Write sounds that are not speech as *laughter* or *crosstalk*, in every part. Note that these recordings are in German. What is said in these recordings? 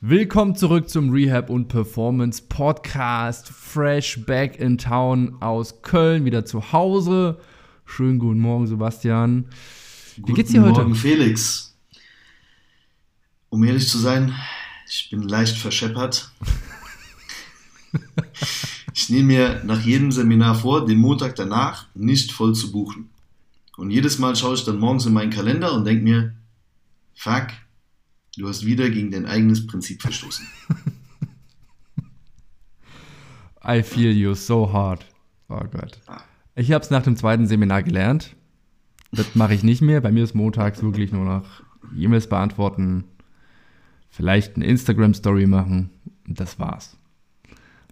Willkommen zurück zum Rehab und Performance Podcast. Fresh back in town aus Köln, wieder zu Hause. Schönen guten Morgen, Sebastian. Wie guten geht's dir heute? Guten Morgen, Felix. Um ehrlich zu sein, ich bin leicht verscheppert. ich nehme mir nach jedem Seminar vor, den Montag danach nicht voll zu buchen. Und jedes Mal schaue ich dann morgens in meinen Kalender und denke mir, fuck, Du hast wieder gegen dein eigenes Prinzip verstoßen. *laughs* I feel you so hard. Oh Gott. Ich habe es nach dem zweiten Seminar gelernt. Das mache ich nicht mehr. Bei mir ist montags wirklich nur noch E-Mails beantworten, vielleicht eine Instagram-Story machen und das war's.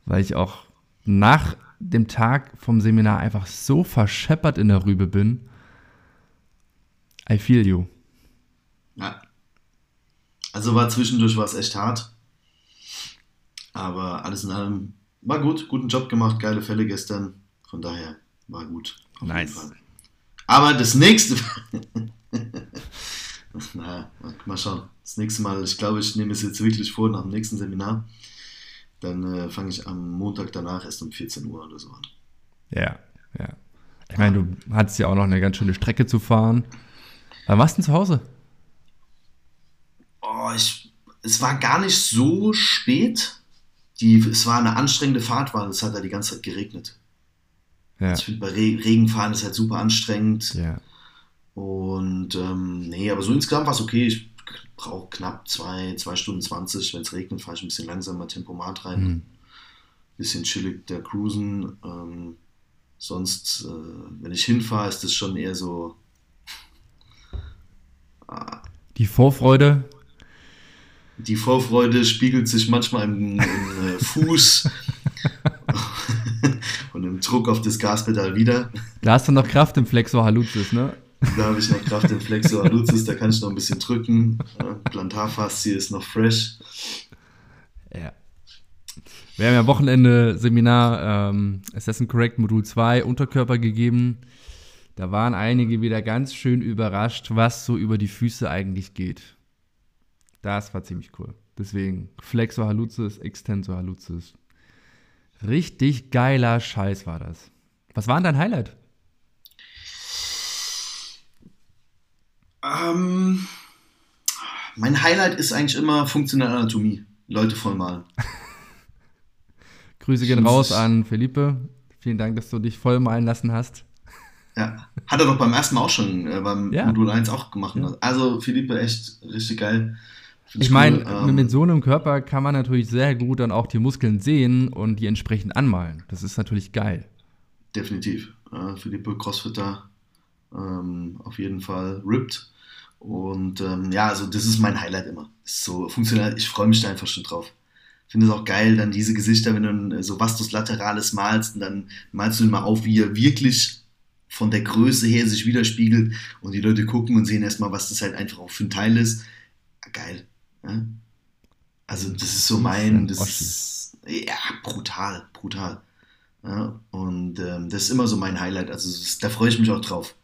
Weil ich auch nach dem Tag vom Seminar einfach so verscheppert in der Rübe bin. I feel you. Ja, also war zwischendurch war es echt hart. Aber alles in allem war gut, guten Job gemacht, geile Fälle gestern. Von daher war gut. Nice. Aber das nächste *laughs* Na, mal schauen. Das nächste Mal, ich glaube, ich nehme es jetzt wirklich vor nach dem nächsten Seminar. Dann äh, fange ich am Montag danach erst um 14 Uhr oder so an. Ja, ja. Ich meine, du hattest ja auch noch eine ganz schöne Strecke zu fahren. Wann warst du denn zu Hause? Oh, ich, es war gar nicht so spät. Die, es war eine anstrengende Fahrt, weil es hat ja die ganze Zeit geregnet. Ja. Also ich finde, bei Re Regenfahren ist halt super anstrengend. Ja. Und ähm, nee, aber so insgesamt war es okay. Ich brauche knapp zwei, zwei Stunden 20. Wenn es regnet, fahre ich ein bisschen langsamer Tempomat rein. Mhm. Bisschen chillig der Cruisen. Ähm, sonst, äh, wenn ich hinfahre, ist das schon eher so. Ah. Die Vorfreude die Vorfreude spiegelt sich manchmal im, im äh, Fuß *laughs* und im Druck auf das Gaspedal wieder. Da hast du noch Kraft im Flexor Hallucis, ne? Da habe ich noch Kraft im Flexor Hallucis, da kann ich noch ein bisschen drücken. Plantarfaszie ist noch fresh. Ja. Wir haben ja Wochenende Seminar ähm, Assassin Correct Modul 2 Unterkörper gegeben. Da waren einige wieder ganz schön überrascht, was so über die Füße eigentlich geht. Das war ziemlich cool. Deswegen Flexor Haluzis, Extensor Haluzis. Richtig geiler Scheiß war das. Was war denn dein Highlight? Ähm, mein Highlight ist eigentlich immer funktionelle Anatomie. Leute vollmalen. *laughs* Grüße gehen raus an Felipe. Vielen Dank, dass du dich vollmalen lassen hast. Ja, hat er doch beim ersten Mal auch schon, äh, beim ja. Modul 1 auch gemacht. Ja. Also Felipe, echt richtig geil. Ich meine, cool, ähm, mit so einem Körper kann man natürlich sehr gut dann auch die Muskeln sehen und die entsprechend anmalen. Das ist natürlich geil. Definitiv. Äh, Philippe Crossfitter ähm, auf jeden Fall ripped. Und ähm, ja, also das ist mein Highlight immer. Ist so funktional, ich freue mich da einfach schon drauf. Ich finde es auch geil, dann diese Gesichter, wenn du so Vastus Laterales malst und dann malst du ihn mal auf, wie er wirklich von der Größe her sich widerspiegelt und die Leute gucken und sehen erstmal, was das halt einfach auch für ein Teil ist. Geil. Also das ist so mein, das ist, ja, brutal, brutal. Ja, und ähm, das ist immer so mein Highlight. Also das, da freue ich mich auch drauf.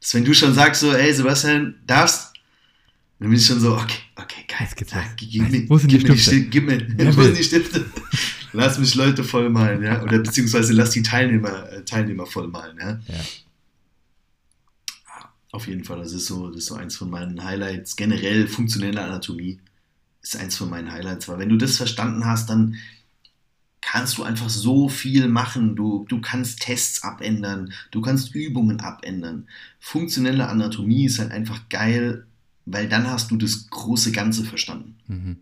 Dass wenn du schon sagst so, ey Sebastian, darfst, dann bin ich schon so, okay, okay, geil. Jetzt geht's ja, gib, mir, wo sind die Stifte? Stifte? Gib mir, ja, wo sind die Stifte? lass mich Leute vollmalen, ja. Oder beziehungsweise lass die Teilnehmer, äh, Teilnehmer vollmalen, ja. ja. Auf jeden Fall, das ist so, das ist so eins von meinen Highlights. Generell funktionelle Anatomie ist eins von meinen Highlights, weil wenn du das verstanden hast, dann kannst du einfach so viel machen. Du, du kannst Tests abändern, du kannst Übungen abändern. Funktionelle Anatomie ist halt einfach geil, weil dann hast du das große Ganze verstanden. Mhm.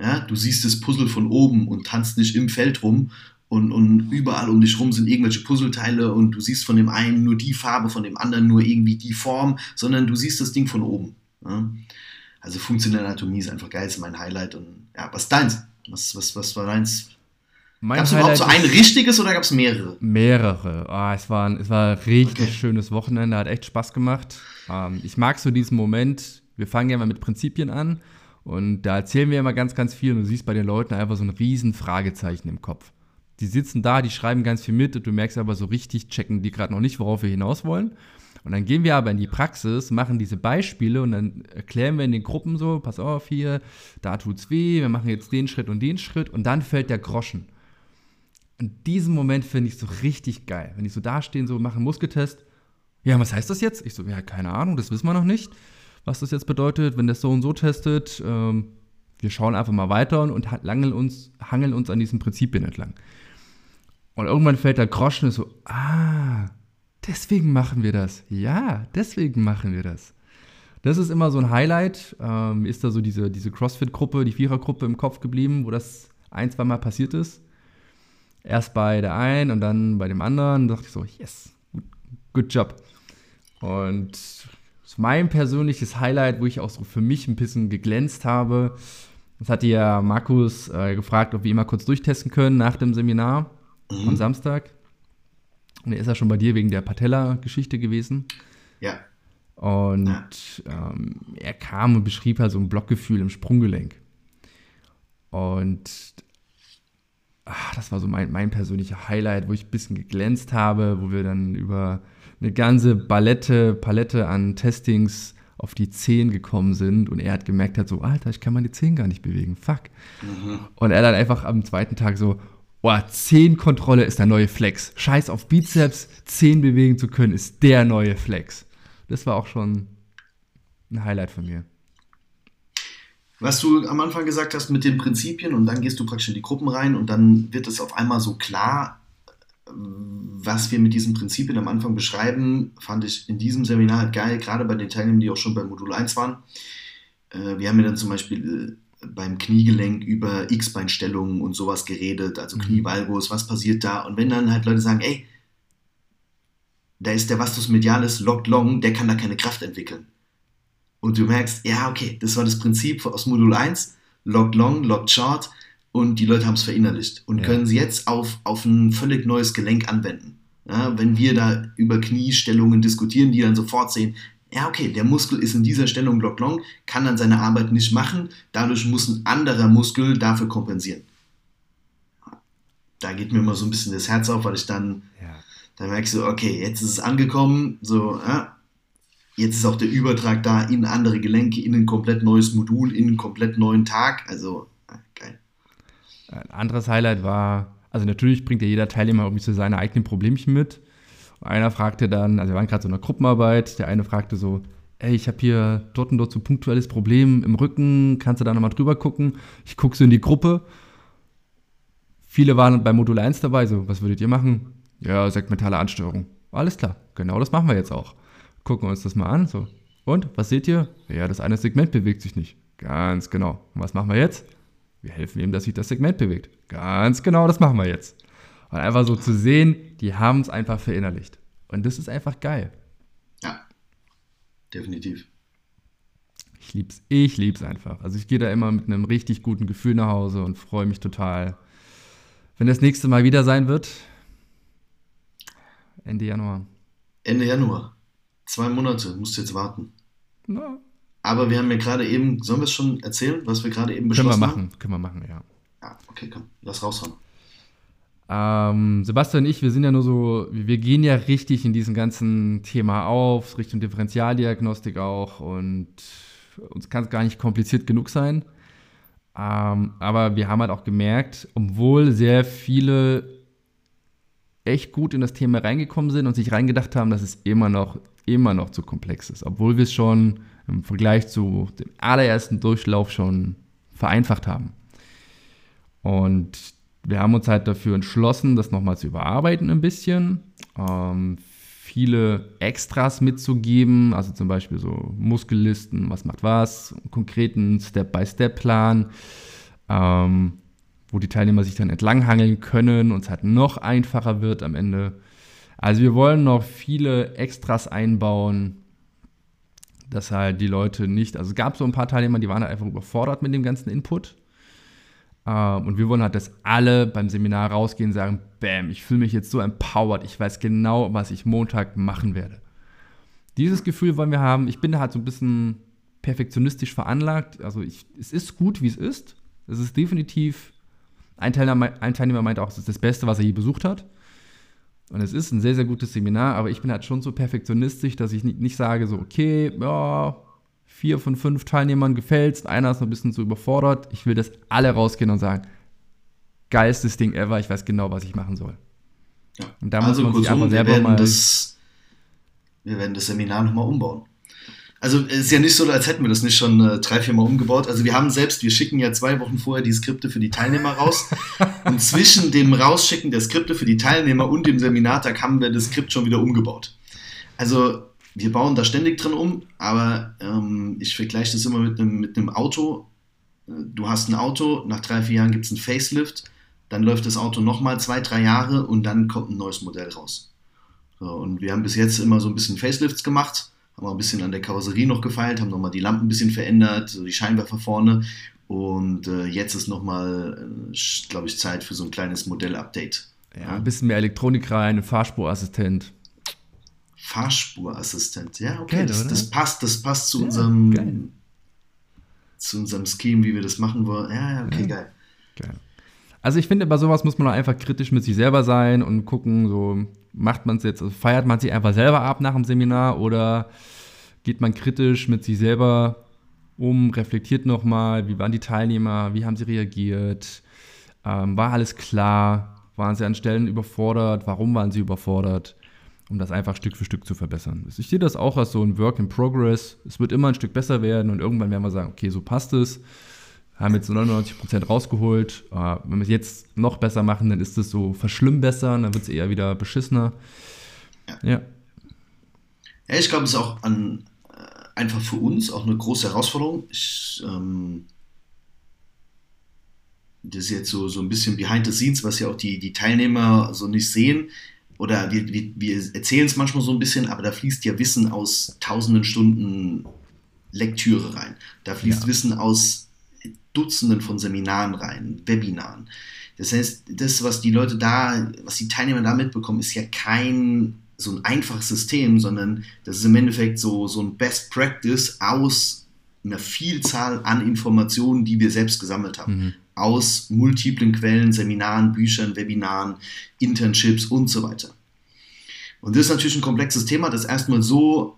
Ja, du siehst das Puzzle von oben und tanzt nicht im Feld rum und, und überall um dich rum sind irgendwelche Puzzleteile und du siehst von dem einen nur die Farbe, von dem anderen nur irgendwie die Form, sondern du siehst das Ding von oben. Ja? Also funktionelle Anatomie ist einfach geil, ist mein Highlight. Und ja, was ist deins? Was, was, was war deins? Gab es überhaupt so ein richtiges oder gab es mehrere? Mehrere. Oh, es, war, es war ein richtig okay. schönes Wochenende, hat echt Spaß gemacht. Ähm, ich mag so diesen Moment, wir fangen ja mal mit Prinzipien an und da erzählen wir immer ganz, ganz viel und du siehst bei den Leuten einfach so ein riesen Fragezeichen im Kopf. Die sitzen da, die schreiben ganz viel mit und du merkst aber so richtig, checken die gerade noch nicht, worauf wir hinaus wollen. Und dann gehen wir aber in die Praxis, machen diese Beispiele und dann erklären wir in den Gruppen so, pass auf hier, da tut's weh, wir machen jetzt den Schritt und den Schritt und dann fällt der Groschen. Und diesen Moment finde ich so richtig geil. Wenn die so dastehen, so machen Muskeltest. Ja, was heißt das jetzt? Ich so, ja, keine Ahnung, das wissen wir noch nicht, was das jetzt bedeutet, wenn das so und so testet. Ähm, wir schauen einfach mal weiter und, und hangeln, uns, hangeln uns an diesen Prinzipien entlang. Und irgendwann fällt der Groschen und so, ah, deswegen machen wir das. Ja, deswegen machen wir das. Das ist immer so ein Highlight. Ähm, ist da so diese, diese CrossFit-Gruppe, die Vierergruppe im Kopf geblieben, wo das ein, zwei Mal passiert ist. Erst bei der einen und dann bei dem anderen. Da dachte ich so, yes, good job. Und mein persönliches Highlight, wo ich auch so für mich ein bisschen geglänzt habe. Das hatte ja Markus äh, gefragt, ob wir ihn mal kurz durchtesten können nach dem Seminar mhm. am Samstag. Er ist ja schon bei dir wegen der Patella-Geschichte gewesen. Ja. Und ja. Ähm, er kam und beschrieb halt so ein Blockgefühl im Sprunggelenk. Und ach, das war so mein, mein persönlicher Highlight, wo ich ein bisschen geglänzt habe, wo wir dann über eine ganze Palette, Palette an Testings auf die Zehen gekommen sind und er hat gemerkt hat so, Alter, ich kann meine Zehen gar nicht bewegen, fuck. Mhm. Und er dann einfach am zweiten Tag so, Boah, Zehenkontrolle ist der neue Flex. Scheiß auf Bizeps, Zehen bewegen zu können, ist der neue Flex. Das war auch schon ein Highlight von mir. Was du am Anfang gesagt hast mit den Prinzipien und dann gehst du praktisch in die Gruppen rein und dann wird es auf einmal so klar, was wir mit diesen Prinzipien am Anfang beschreiben, fand ich in diesem Seminar halt geil, gerade bei den Teilnehmern, die auch schon bei Modul 1 waren. Äh, wir haben ja dann zum Beispiel äh, beim Kniegelenk über X-Beinstellungen und sowas geredet, also mhm. Knievalgus, was passiert da? Und wenn dann halt Leute sagen, ey, da ist der Vastus medialis locked long, der kann da keine Kraft entwickeln. Und du merkst, ja, okay, das war das Prinzip aus Modul 1, locked long, locked short, und die Leute haben es verinnerlicht und ja. können sie jetzt auf, auf ein völlig neues Gelenk anwenden. Ja, wenn wir da über Kniestellungen diskutieren, die dann sofort sehen, ja, okay, der Muskel ist in dieser Stellung Block Long, kann dann seine Arbeit nicht machen, dadurch muss ein anderer Muskel dafür kompensieren. Da geht mir immer so ein bisschen das Herz auf, weil ich dann, ja. dann merke ich so, okay, jetzt ist es angekommen, so, ja, jetzt ist auch der Übertrag da in andere Gelenke, in ein komplett neues Modul, in einen komplett neuen Tag, also ja, geil. Ein anderes Highlight war, also natürlich bringt ja jeder Teilnehmer irgendwie so seine eigenen Problemchen mit. Einer fragte dann, also wir waren gerade so in einer Gruppenarbeit, der eine fragte so, ey, ich habe hier dort und dort so ein punktuelles Problem im Rücken, kannst du da nochmal drüber gucken? Ich gucke so in die Gruppe. Viele waren bei Modul 1 dabei, so, was würdet ihr machen? Ja, segmentale Ansteuerung. Alles klar, genau das machen wir jetzt auch. Gucken wir uns das mal an, so. Und, was seht ihr? Ja, das eine Segment bewegt sich nicht. Ganz genau. Und was machen wir jetzt? Wir helfen ihm, dass sich das Segment bewegt. Ganz genau, das machen wir jetzt. Und einfach so zu sehen, die haben es einfach verinnerlicht. Und das ist einfach geil. Ja, definitiv. Ich lieb's, ich lieb's einfach. Also ich gehe da immer mit einem richtig guten Gefühl nach Hause und freue mich total, wenn das nächste Mal wieder sein wird. Ende Januar. Ende Januar. Zwei Monate, musst du jetzt warten. Na. Aber wir haben ja gerade eben, sollen wir es schon erzählen, was wir gerade eben beschlossen haben? Können wir machen, haben? können wir machen, ja. Ja, okay, komm, lass raushauen. Ähm, Sebastian und ich, wir sind ja nur so, wir gehen ja richtig in diesem ganzen Thema auf, Richtung Differentialdiagnostik auch und uns kann es gar nicht kompliziert genug sein. Ähm, aber wir haben halt auch gemerkt, obwohl sehr viele echt gut in das Thema reingekommen sind und sich reingedacht haben, dass es immer noch, immer noch zu komplex ist, obwohl wir es schon im Vergleich zu dem allerersten Durchlauf schon vereinfacht haben. Und wir haben uns halt dafür entschlossen, das nochmal zu überarbeiten ein bisschen. Ähm, viele Extras mitzugeben, also zum Beispiel so Muskellisten, was macht was, konkreten Step-by-Step-Plan, ähm, wo die Teilnehmer sich dann entlanghangeln können und es halt noch einfacher wird am Ende. Also wir wollen noch viele Extras einbauen, dass halt die Leute nicht, also es gab so ein paar Teilnehmer, die waren halt einfach überfordert mit dem ganzen Input und wir wollen halt, dass alle beim Seminar rausgehen und sagen, bam, ich fühle mich jetzt so empowered, ich weiß genau, was ich Montag machen werde. Dieses Gefühl wollen wir haben. Ich bin da halt so ein bisschen perfektionistisch veranlagt. Also ich, es ist gut, wie es ist. Es ist definitiv, ein Teilnehmer, ein Teilnehmer meinte auch, es ist das Beste, was er je besucht hat. Und es ist ein sehr, sehr gutes Seminar, aber ich bin halt schon so perfektionistisch, dass ich nicht, nicht sage, so, okay, ja, vier von fünf Teilnehmern gefällt's, einer ist noch ein bisschen zu überfordert. Ich will, dass alle rausgehen und sagen, geilstes Ding ever, ich weiß genau, was ich machen soll. Ja. Und da also muss man sich einfach selber mal. Das, wir werden das Seminar nochmal umbauen. Also es ist ja nicht so, als hätten wir das nicht schon äh, drei, vier Mal umgebaut. Also wir haben selbst, wir schicken ja zwei Wochen vorher die Skripte für die Teilnehmer raus. *laughs* und zwischen dem Rausschicken der Skripte für die Teilnehmer und dem Seminartag haben wir das Skript schon wieder umgebaut. Also wir bauen da ständig drin um, aber ähm, ich vergleiche das immer mit einem, mit einem Auto. Du hast ein Auto, nach drei, vier Jahren gibt es ein Facelift, dann läuft das Auto nochmal zwei, drei Jahre und dann kommt ein neues Modell raus. So, und wir haben bis jetzt immer so ein bisschen Facelifts gemacht haben wir ein bisschen an der Karosserie noch gefeilt, haben nochmal die Lampen ein bisschen verändert, so die Scheinwerfer vorne. Und äh, jetzt ist nochmal, äh, glaube ich, Zeit für so ein kleines Modell-Update. Ja, ein bisschen mehr Elektronik rein, Fahrspurassistent. Fahrspurassistent, ja, okay, geil, das, das, passt, das passt zu ja, unserem geil. zu unserem Scheme, wie wir das machen wollen. Ja, ja, okay, ja. geil. Geil. Also ich finde, bei sowas muss man einfach kritisch mit sich selber sein und gucken, so macht man es jetzt, also feiert man sich einfach selber ab nach dem Seminar oder geht man kritisch mit sich selber um, reflektiert nochmal, wie waren die Teilnehmer, wie haben sie reagiert, ähm, war alles klar, waren sie an Stellen überfordert, warum waren sie überfordert, um das einfach Stück für Stück zu verbessern. Ich sehe das auch als so ein Work in Progress. Es wird immer ein Stück besser werden und irgendwann werden wir sagen, okay, so passt es haben jetzt 99% rausgeholt. Äh, wenn wir es jetzt noch besser machen, dann ist es so verschlimmbessern, dann wird es eher wieder beschissener. Ja. Ja, ja ich glaube, es ist auch an, äh, einfach für uns auch eine große Herausforderung. Ich, ähm, das ist jetzt so, so ein bisschen behind the scenes, was ja auch die, die Teilnehmer so nicht sehen. Oder wir, wir, wir erzählen es manchmal so ein bisschen, aber da fließt ja Wissen aus tausenden Stunden Lektüre rein. Da fließt ja. Wissen aus Dutzenden von Seminaren rein, Webinaren. Das heißt, das, was die Leute da, was die Teilnehmer da mitbekommen, ist ja kein so ein einfaches System, sondern das ist im Endeffekt so, so ein Best Practice aus einer Vielzahl an Informationen, die wir selbst gesammelt haben. Mhm. Aus multiplen Quellen, Seminaren, Büchern, Webinaren, Internships und so weiter. Und das ist natürlich ein komplexes Thema, das erstmal so,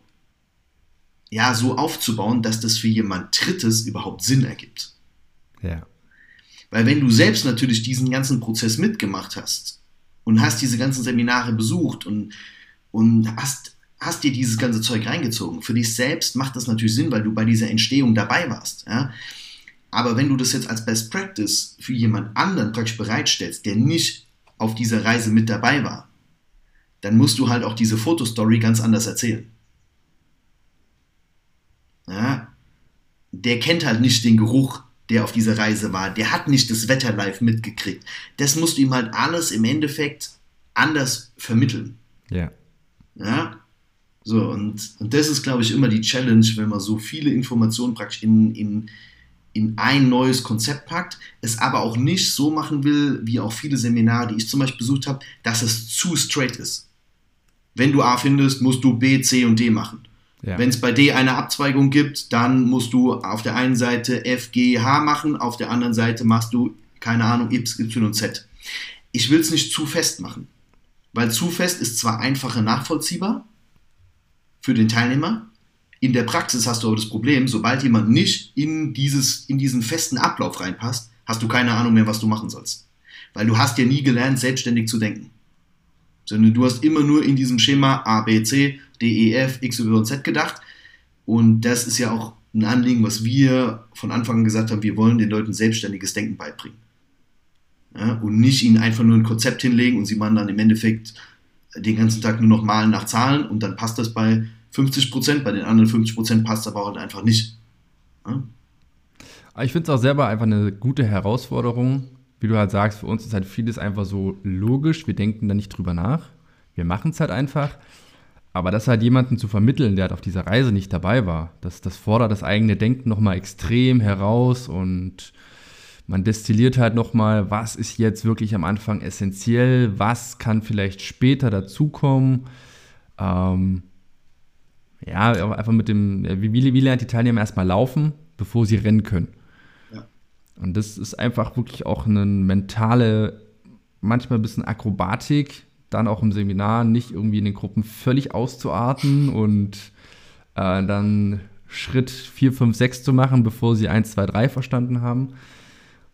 ja, so aufzubauen, dass das für jemand Drittes überhaupt Sinn ergibt. Ja. Weil wenn du selbst natürlich diesen ganzen Prozess mitgemacht hast und hast diese ganzen Seminare besucht und, und hast, hast dir dieses ganze Zeug reingezogen, für dich selbst macht das natürlich Sinn, weil du bei dieser Entstehung dabei warst. Ja? Aber wenn du das jetzt als Best Practice für jemand anderen praktisch bereitstellst, der nicht auf dieser Reise mit dabei war, dann musst du halt auch diese Fotostory ganz anders erzählen. Ja? Der kennt halt nicht den Geruch der auf dieser Reise war, der hat nicht das Wetter live mitgekriegt. Das musst du ihm halt alles im Endeffekt anders vermitteln. Ja. Ja. So, und, und das ist, glaube ich, immer die Challenge, wenn man so viele Informationen praktisch in, in, in ein neues Konzept packt, es aber auch nicht so machen will, wie auch viele Seminare, die ich zum Beispiel besucht habe, dass es zu straight ist. Wenn du A findest, musst du B, C und D machen. Ja. Wenn es bei D eine Abzweigung gibt, dann musst du auf der einen Seite F, G, H machen, auf der anderen Seite machst du, keine Ahnung, Y und Z. Ich will es nicht zu fest machen, weil zu fest ist zwar einfacher nachvollziehbar für den Teilnehmer, in der Praxis hast du aber das Problem, sobald jemand nicht in, dieses, in diesen festen Ablauf reinpasst, hast du keine Ahnung mehr, was du machen sollst. Weil du hast ja nie gelernt, selbstständig zu denken. Sondern du hast immer nur in diesem Schema A, B, C, D, E, F, X, Y und Z gedacht. Und das ist ja auch ein Anliegen, was wir von Anfang an gesagt haben, wir wollen den Leuten selbstständiges Denken beibringen. Ja, und nicht ihnen einfach nur ein Konzept hinlegen und sie machen dann im Endeffekt den ganzen Tag nur noch malen nach Zahlen und dann passt das bei 50 Prozent, bei den anderen 50 Prozent passt aber halt einfach nicht. Ja? Ich finde es auch selber einfach eine gute Herausforderung. Wie du halt sagst, für uns ist halt vieles einfach so logisch. Wir denken da nicht drüber nach. Wir machen es halt einfach. Aber das halt jemanden zu vermitteln, der halt auf dieser Reise nicht dabei war, das, das fordert das eigene Denken nochmal extrem heraus und man destilliert halt nochmal, was ist jetzt wirklich am Anfang essentiell, was kann vielleicht später dazukommen. Ähm, ja, einfach mit dem, wie, wie lernt die Teilnehmer erstmal laufen, bevor sie rennen können. Ja. Und das ist einfach wirklich auch eine mentale, manchmal ein bisschen Akrobatik, dann auch im Seminar nicht irgendwie in den Gruppen völlig auszuarten und äh, dann Schritt 4, 5, 6 zu machen, bevor sie 1, 2, 3 verstanden haben.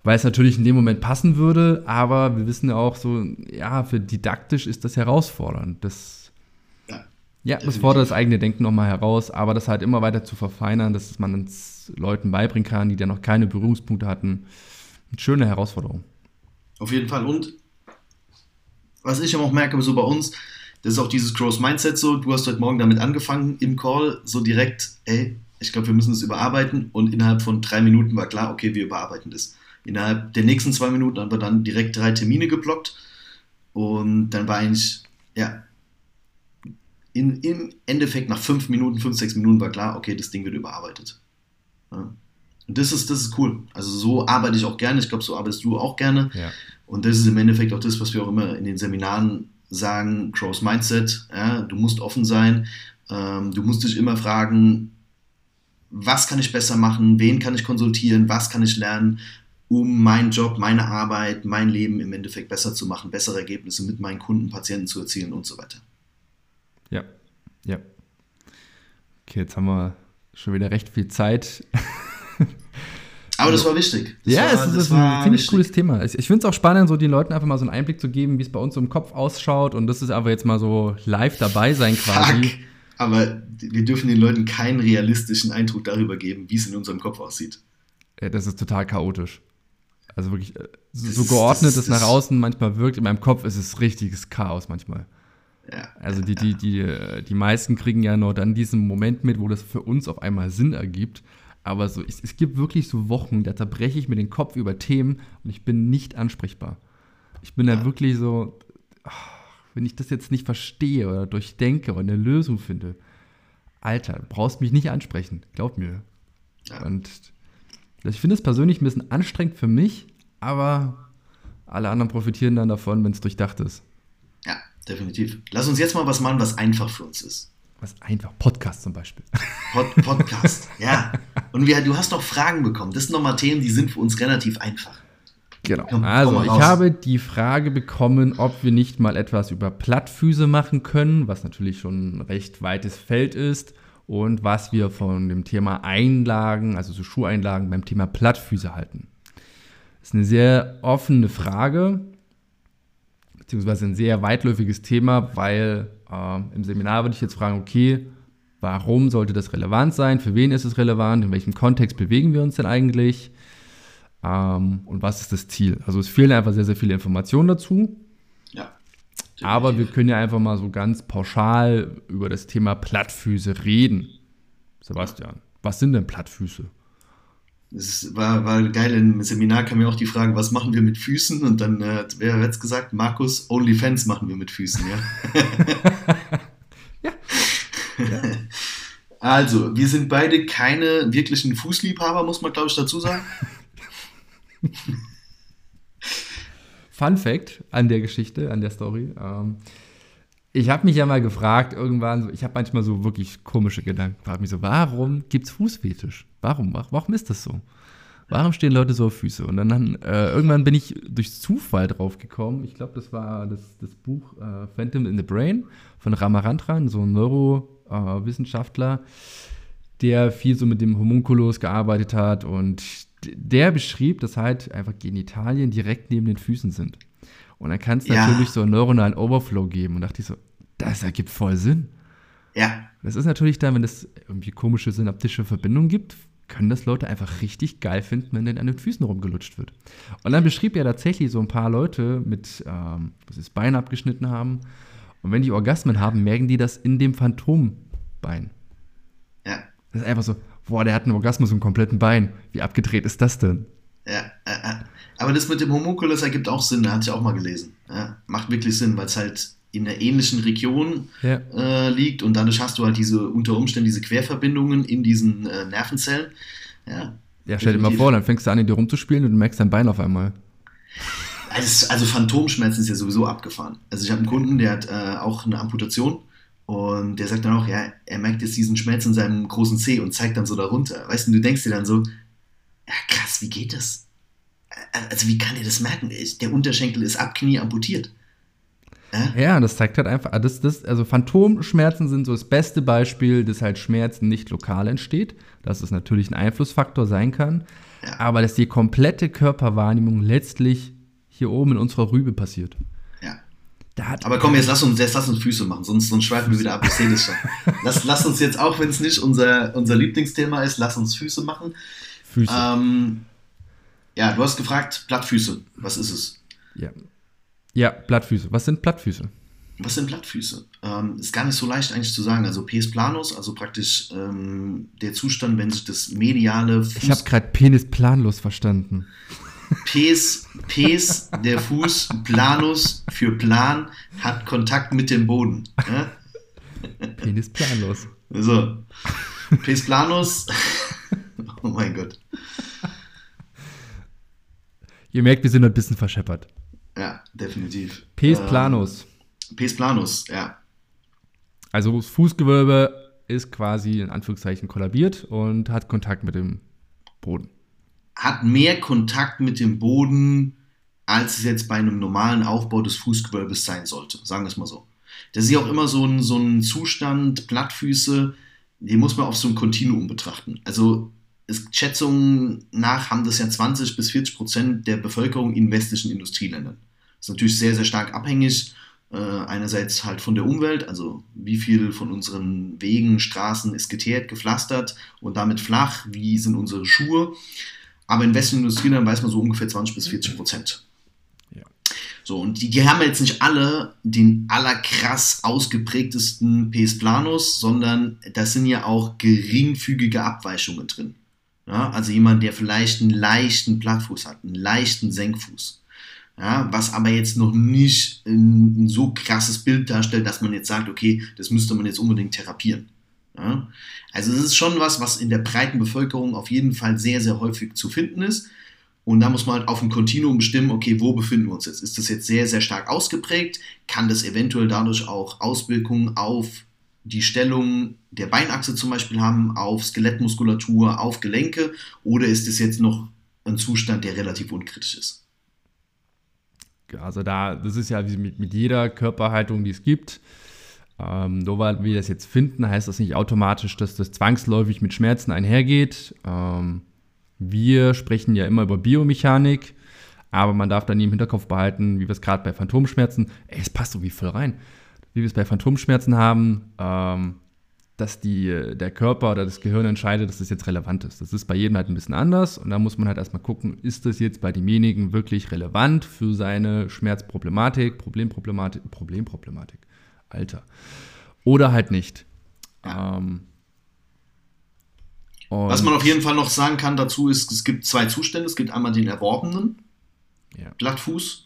Weil es natürlich in dem Moment passen würde, aber wir wissen ja auch so, ja, für didaktisch ist das herausfordernd. Das, ja, das fordert das eigene Denken nochmal heraus, aber das halt immer weiter zu verfeinern, dass man es Leuten beibringen kann, die da noch keine Berührungspunkte hatten. Eine schöne Herausforderung. Auf jeden Fall. Und was ich auch merke, so bei uns, das ist auch dieses Cross Mindset so, du hast heute Morgen damit angefangen im Call, so direkt, ey, ich glaube, wir müssen das überarbeiten und innerhalb von drei Minuten war klar, okay, wir überarbeiten das. Innerhalb der nächsten zwei Minuten haben wir dann direkt drei Termine geblockt und dann war eigentlich, ja, in, im Endeffekt nach fünf Minuten, fünf, sechs Minuten war klar, okay, das Ding wird überarbeitet. Ja. Und das ist, das ist cool. Also so arbeite ich auch gerne. Ich glaube, so arbeitest du auch gerne. Ja. Und das ist im Endeffekt auch das, was wir auch immer in den Seminaren sagen, Cross Mindset. Ja, du musst offen sein. Ähm, du musst dich immer fragen, was kann ich besser machen, wen kann ich konsultieren, was kann ich lernen, um meinen Job, meine Arbeit, mein Leben im Endeffekt besser zu machen, bessere Ergebnisse mit meinen Kunden, Patienten zu erzielen und so weiter. Ja, ja. Okay, jetzt haben wir schon wieder recht viel Zeit. *laughs* Aber das war wichtig. Das ja, war, es ist, ist ein ziemlich cooles Thema. Ich, ich finde es auch spannend, so den Leuten einfach mal so einen Einblick zu geben, wie es bei uns so im Kopf ausschaut. Und das ist aber jetzt mal so live dabei sein quasi. Fuck. Aber wir dürfen den Leuten keinen realistischen Eindruck darüber geben, wie es in unserem Kopf aussieht. Ja, das ist total chaotisch. Also wirklich, äh, so, so geordnet es nach außen manchmal wirkt, in meinem Kopf ist es richtiges Chaos manchmal. Ja, also die, die, die, die meisten kriegen ja nur dann diesen Moment mit, wo das für uns auf einmal Sinn ergibt. Aber so, es, es gibt wirklich so Wochen, da zerbreche ich mir den Kopf über Themen und ich bin nicht ansprechbar. Ich bin ja. da wirklich so, ach, wenn ich das jetzt nicht verstehe oder durchdenke oder eine Lösung finde, Alter, du brauchst mich nicht ansprechen, glaub mir. Ja. Und ich finde es persönlich ein bisschen anstrengend für mich, aber alle anderen profitieren dann davon, wenn es durchdacht ist. Definitiv. Lass uns jetzt mal was machen, was einfach für uns ist. Was einfach? Podcast zum Beispiel. *laughs* Pod Podcast, ja. Und wir, du hast noch Fragen bekommen. Das sind nochmal Themen, die sind für uns relativ einfach. Genau. Komm, also, ich habe die Frage bekommen, ob wir nicht mal etwas über Plattfüße machen können, was natürlich schon ein recht weites Feld ist, und was wir von dem Thema Einlagen, also so Schuheinlagen beim Thema Plattfüße halten. Das ist eine sehr offene Frage, beziehungsweise ein sehr weitläufiges Thema, weil äh, Im Seminar würde ich jetzt fragen, okay, warum sollte das relevant sein? Für wen ist es relevant? In welchem Kontext bewegen wir uns denn eigentlich? Ähm, und was ist das Ziel? Also es fehlen einfach sehr, sehr viele Informationen dazu. Ja. Aber wir können ja einfach mal so ganz pauschal über das Thema Plattfüße reden. Sebastian, was sind denn Plattfüße? Es war, war geil, im Seminar kam mir auch die Frage, was machen wir mit Füßen? Und dann, äh, wer hat es gesagt? Markus, OnlyFans machen wir mit Füßen, ja. *laughs* ja. ja. Also, wir sind beide keine wirklichen Fußliebhaber, muss man, glaube ich, dazu sagen. *laughs* Fun Fact an der Geschichte, an der Story. Ähm, ich habe mich ja mal gefragt, irgendwann, ich habe manchmal so wirklich komische Gedanken. Frage mich so, warum gibt es Fußfetisch? Warum? Warum ist das so? Warum stehen Leute so auf Füße? Und dann, äh, irgendwann bin ich durch Zufall drauf gekommen. Ich glaube, das war das, das Buch äh, Phantom in the Brain von Ramarantran, so ein Neurowissenschaftler, äh, der viel so mit dem Homunculus gearbeitet hat und der beschrieb, dass halt einfach Genitalien direkt neben den Füßen sind. Und dann kann es ja. natürlich so einen neuronalen Overflow geben. Und dachte ich so, das ergibt voll Sinn. Ja. Das ist natürlich dann, wenn es irgendwie komische synaptische Verbindungen gibt, können das Leute einfach richtig geil finden, wenn dann an den Füßen rumgelutscht wird. Und dann beschrieb er tatsächlich so ein paar Leute mit, ähm, was ist, Bein abgeschnitten haben. Und wenn die Orgasmen haben, merken die das in dem Phantombein. Ja. Das ist einfach so, boah, der hat einen Orgasmus im kompletten Bein. Wie abgedreht ist das denn? Ja, äh, äh. Aber das mit dem Homunculus ergibt auch Sinn, da hatte ich auch mal gelesen. Ja, macht wirklich Sinn, weil es halt in einer ähnlichen Region ja. äh, liegt und dadurch hast du halt diese unter Umständen diese Querverbindungen in diesen äh, Nervenzellen. Ja, ja stell dir mal vor, dann fängst du an, in dir rumzuspielen und du merkst dein Bein auf einmal. Also, also Phantomschmerzen ist ja sowieso abgefahren. Also ich habe einen Kunden, der hat äh, auch eine Amputation und der sagt dann auch, ja, er merkt jetzt diesen Schmerz in seinem großen Zeh und zeigt dann so darunter. Weißt du, du denkst dir dann so, ja krass, wie geht das? Also wie kann er das merken? Der Unterschenkel ist ab Knie amputiert. Äh? Ja, das zeigt halt einfach, das, das, also Phantomschmerzen sind so das beste Beispiel, dass halt Schmerzen nicht lokal entsteht, dass es natürlich ein Einflussfaktor sein kann, ja. aber dass die komplette Körperwahrnehmung letztlich hier oben in unserer Rübe passiert. Ja. aber komm, jetzt lass uns, jetzt lass uns Füße machen, sonst, sonst schweifen wir wieder ab, ich sehe das schon. *laughs* lass, lass uns jetzt, auch wenn es nicht unser, unser Lieblingsthema ist, lass uns Füße machen. Füße. Ähm, ja, du hast gefragt, Plattfüße, was ist es? Ja. Ja, Plattfüße. Was sind Plattfüße? Was sind Plattfüße? Ähm, ist gar nicht so leicht eigentlich zu sagen. Also Pes planus, also praktisch ähm, der Zustand, wenn sich das mediale Fuß Ich habe gerade Penis planlos verstanden. Pes, Pes, der Fuß, Planus für Plan, hat Kontakt mit dem Boden. *laughs* Ja? Penis planlos. So. Pes planus. *laughs* oh mein Gott. Ihr merkt, wir sind ein bisschen verscheppert. Ja, definitiv. Pes ähm, planus. Pes planus, ja. Also das Fußgewölbe ist quasi in Anführungszeichen kollabiert und hat Kontakt mit dem Boden. Hat mehr Kontakt mit dem Boden, als es jetzt bei einem normalen Aufbau des Fußgewölbes sein sollte. Sagen wir es mal so. Das ist ja auch immer so ein, so ein Zustand, Plattfüße, den muss man auf so ein Kontinuum betrachten. Also Schätzungen nach haben das ja 20 bis 40 Prozent der Bevölkerung in westlichen Industrieländern. Das ist natürlich sehr, sehr stark abhängig. Äh, einerseits halt von der Umwelt, also wie viel von unseren Wegen, Straßen ist geteert, gepflastert und damit flach, wie sind unsere Schuhe. Aber in westlichen Industrieländern weiß man so ungefähr 20 bis 40 Prozent. Ja. So, und die, die haben jetzt nicht alle den allerkrass ausgeprägtesten PS Planus, sondern da sind ja auch geringfügige Abweichungen drin. Ja, also jemand, der vielleicht einen leichten Plattfuß hat, einen leichten Senkfuß. Ja, was aber jetzt noch nicht ein, ein, so krasses Bild darstellt, dass man jetzt sagt, okay, das müsste man jetzt unbedingt therapieren. Ja, also es ist schon was, was in der breiten Bevölkerung auf jeden Fall sehr, sehr häufig zu finden ist. Und da muss man halt auf ein Kontinuum bestimmen, okay, wo befinden wir uns jetzt? Ist das jetzt sehr, sehr stark ausgeprägt? Kann das eventuell dadurch auch Auswirkungen auf die Stellung der Beinachse zum Beispiel haben, auf Skelettmuskulatur, auf Gelenke? Oder ist es jetzt noch ein Zustand, der relativ unkritisch ist? Also da, das ist ja wie mit, mit jeder Körperhaltung, die es gibt. Ähm, nur weil wir das jetzt finden, heißt das nicht automatisch, dass das zwangsläufig mit Schmerzen einhergeht. Ähm, wir sprechen ja immer über Biomechanik, aber man darf dann nie im Hinterkopf behalten, wie wir es gerade bei Phantomschmerzen, ey, es passt so wie voll rein wie wir es bei Phantomschmerzen haben, ähm, dass die, der Körper oder das Gehirn entscheidet, dass das jetzt relevant ist. Das ist bei jedem halt ein bisschen anders und da muss man halt erstmal gucken, ist das jetzt bei demjenigen wirklich relevant für seine Schmerzproblematik, Problemproblematik, Problemproblematik, Alter. Oder halt nicht. Ja. Ähm, Was man auf jeden Fall noch sagen kann dazu ist, es gibt zwei Zustände. Es gibt einmal den erworbenen ja. Blattfuß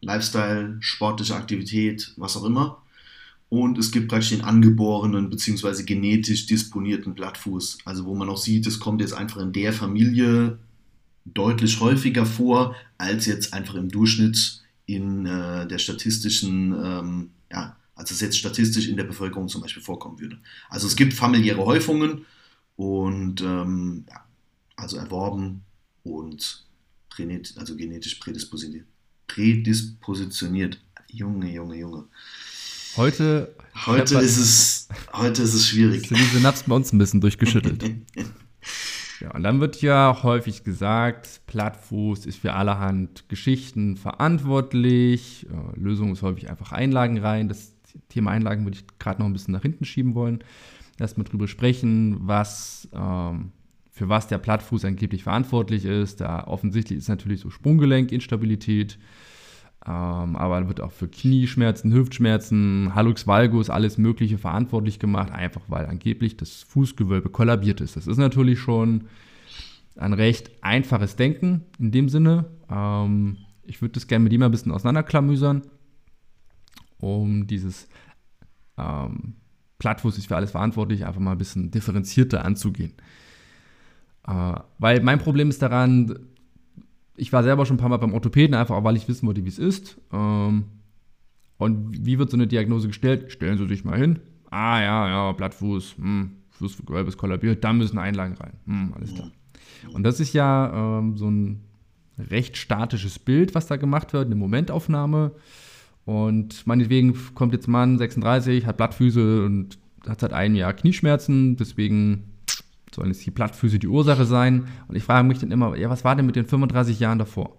Lifestyle, sportliche Aktivität, was auch immer. Und es gibt praktisch den angeborenen bzw. genetisch disponierten Blattfuß. Also wo man auch sieht, es kommt jetzt einfach in der Familie deutlich häufiger vor, als jetzt einfach im Durchschnitt in äh, der statistischen, ähm, ja, als es jetzt statistisch in der Bevölkerung zum Beispiel vorkommen würde. Also es gibt familiäre Häufungen und ähm, ja, also erworben und also genetisch prädispositioniert prädispositioniert. Junge, Junge, Junge. Heute, heute ist es, heute ist es schwierig. Sind die Synapsen bei uns ein bisschen durchgeschüttelt. *laughs* ja, und dann wird ja häufig gesagt, Plattfuß ist für allerhand Geschichten verantwortlich. Äh, Lösung ist häufig einfach Einlagen rein. Das Thema Einlagen würde ich gerade noch ein bisschen nach hinten schieben wollen. Erstmal drüber sprechen, was ähm, für was der Plattfuß angeblich verantwortlich ist. Da offensichtlich ist natürlich so Sprunggelenkинstabilität, ähm, aber wird auch für Knieschmerzen, Hüftschmerzen, Hallux valgus, alles Mögliche verantwortlich gemacht, einfach weil angeblich das Fußgewölbe kollabiert ist. Das ist natürlich schon ein recht einfaches Denken in dem Sinne. Ähm, ich würde das gerne mit ihm ein bisschen auseinanderklamüsern, um dieses ähm, Plattfuß ist für alles verantwortlich, einfach mal ein bisschen differenzierter anzugehen. Äh, weil mein Problem ist daran, ich war selber schon ein paar Mal beim Orthopäden, einfach weil ich wissen wollte, wie es ist. Ähm, und wie wird so eine Diagnose gestellt? Stellen Sie sich mal hin. Ah ja, ja, Blattfuß, hm, Fußgewölbe ist kollabiert, da müssen Einlagen rein. Hm, alles klar. Und das ist ja ähm, so ein recht statisches Bild, was da gemacht wird, eine Momentaufnahme. Und meinetwegen kommt jetzt ein Mann, 36, hat Blattfüße und hat seit einem Jahr Knieschmerzen, deswegen sollen jetzt die Plattfüße die Ursache sein. Und ich frage mich dann immer, ja, was war denn mit den 35 Jahren davor?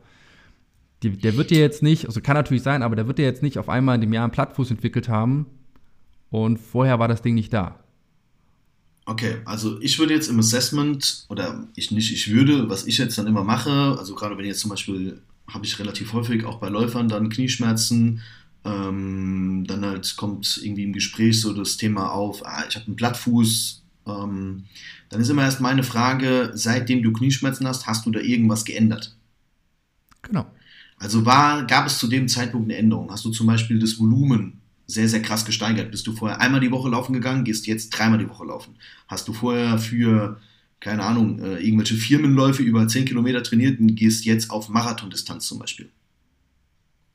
Die, der wird dir jetzt nicht, also kann natürlich sein, aber der wird dir jetzt nicht auf einmal in dem Jahr einen Plattfuß entwickelt haben und vorher war das Ding nicht da. Okay, also ich würde jetzt im Assessment, oder ich nicht, ich würde, was ich jetzt dann immer mache, also gerade wenn jetzt zum Beispiel, habe ich relativ häufig auch bei Läufern dann Knieschmerzen, ähm, dann halt kommt irgendwie im Gespräch so das Thema auf, ah, ich habe einen Plattfuß, ähm, dann ist immer erst meine Frage, seitdem du Knieschmerzen hast, hast du da irgendwas geändert? Genau. Also war, gab es zu dem Zeitpunkt eine Änderung? Hast du zum Beispiel das Volumen sehr, sehr krass gesteigert? Bist du vorher einmal die Woche laufen gegangen, gehst jetzt dreimal die Woche laufen? Hast du vorher für, keine Ahnung, äh, irgendwelche Firmenläufe über 10 Kilometer trainiert und gehst jetzt auf Marathondistanz zum Beispiel?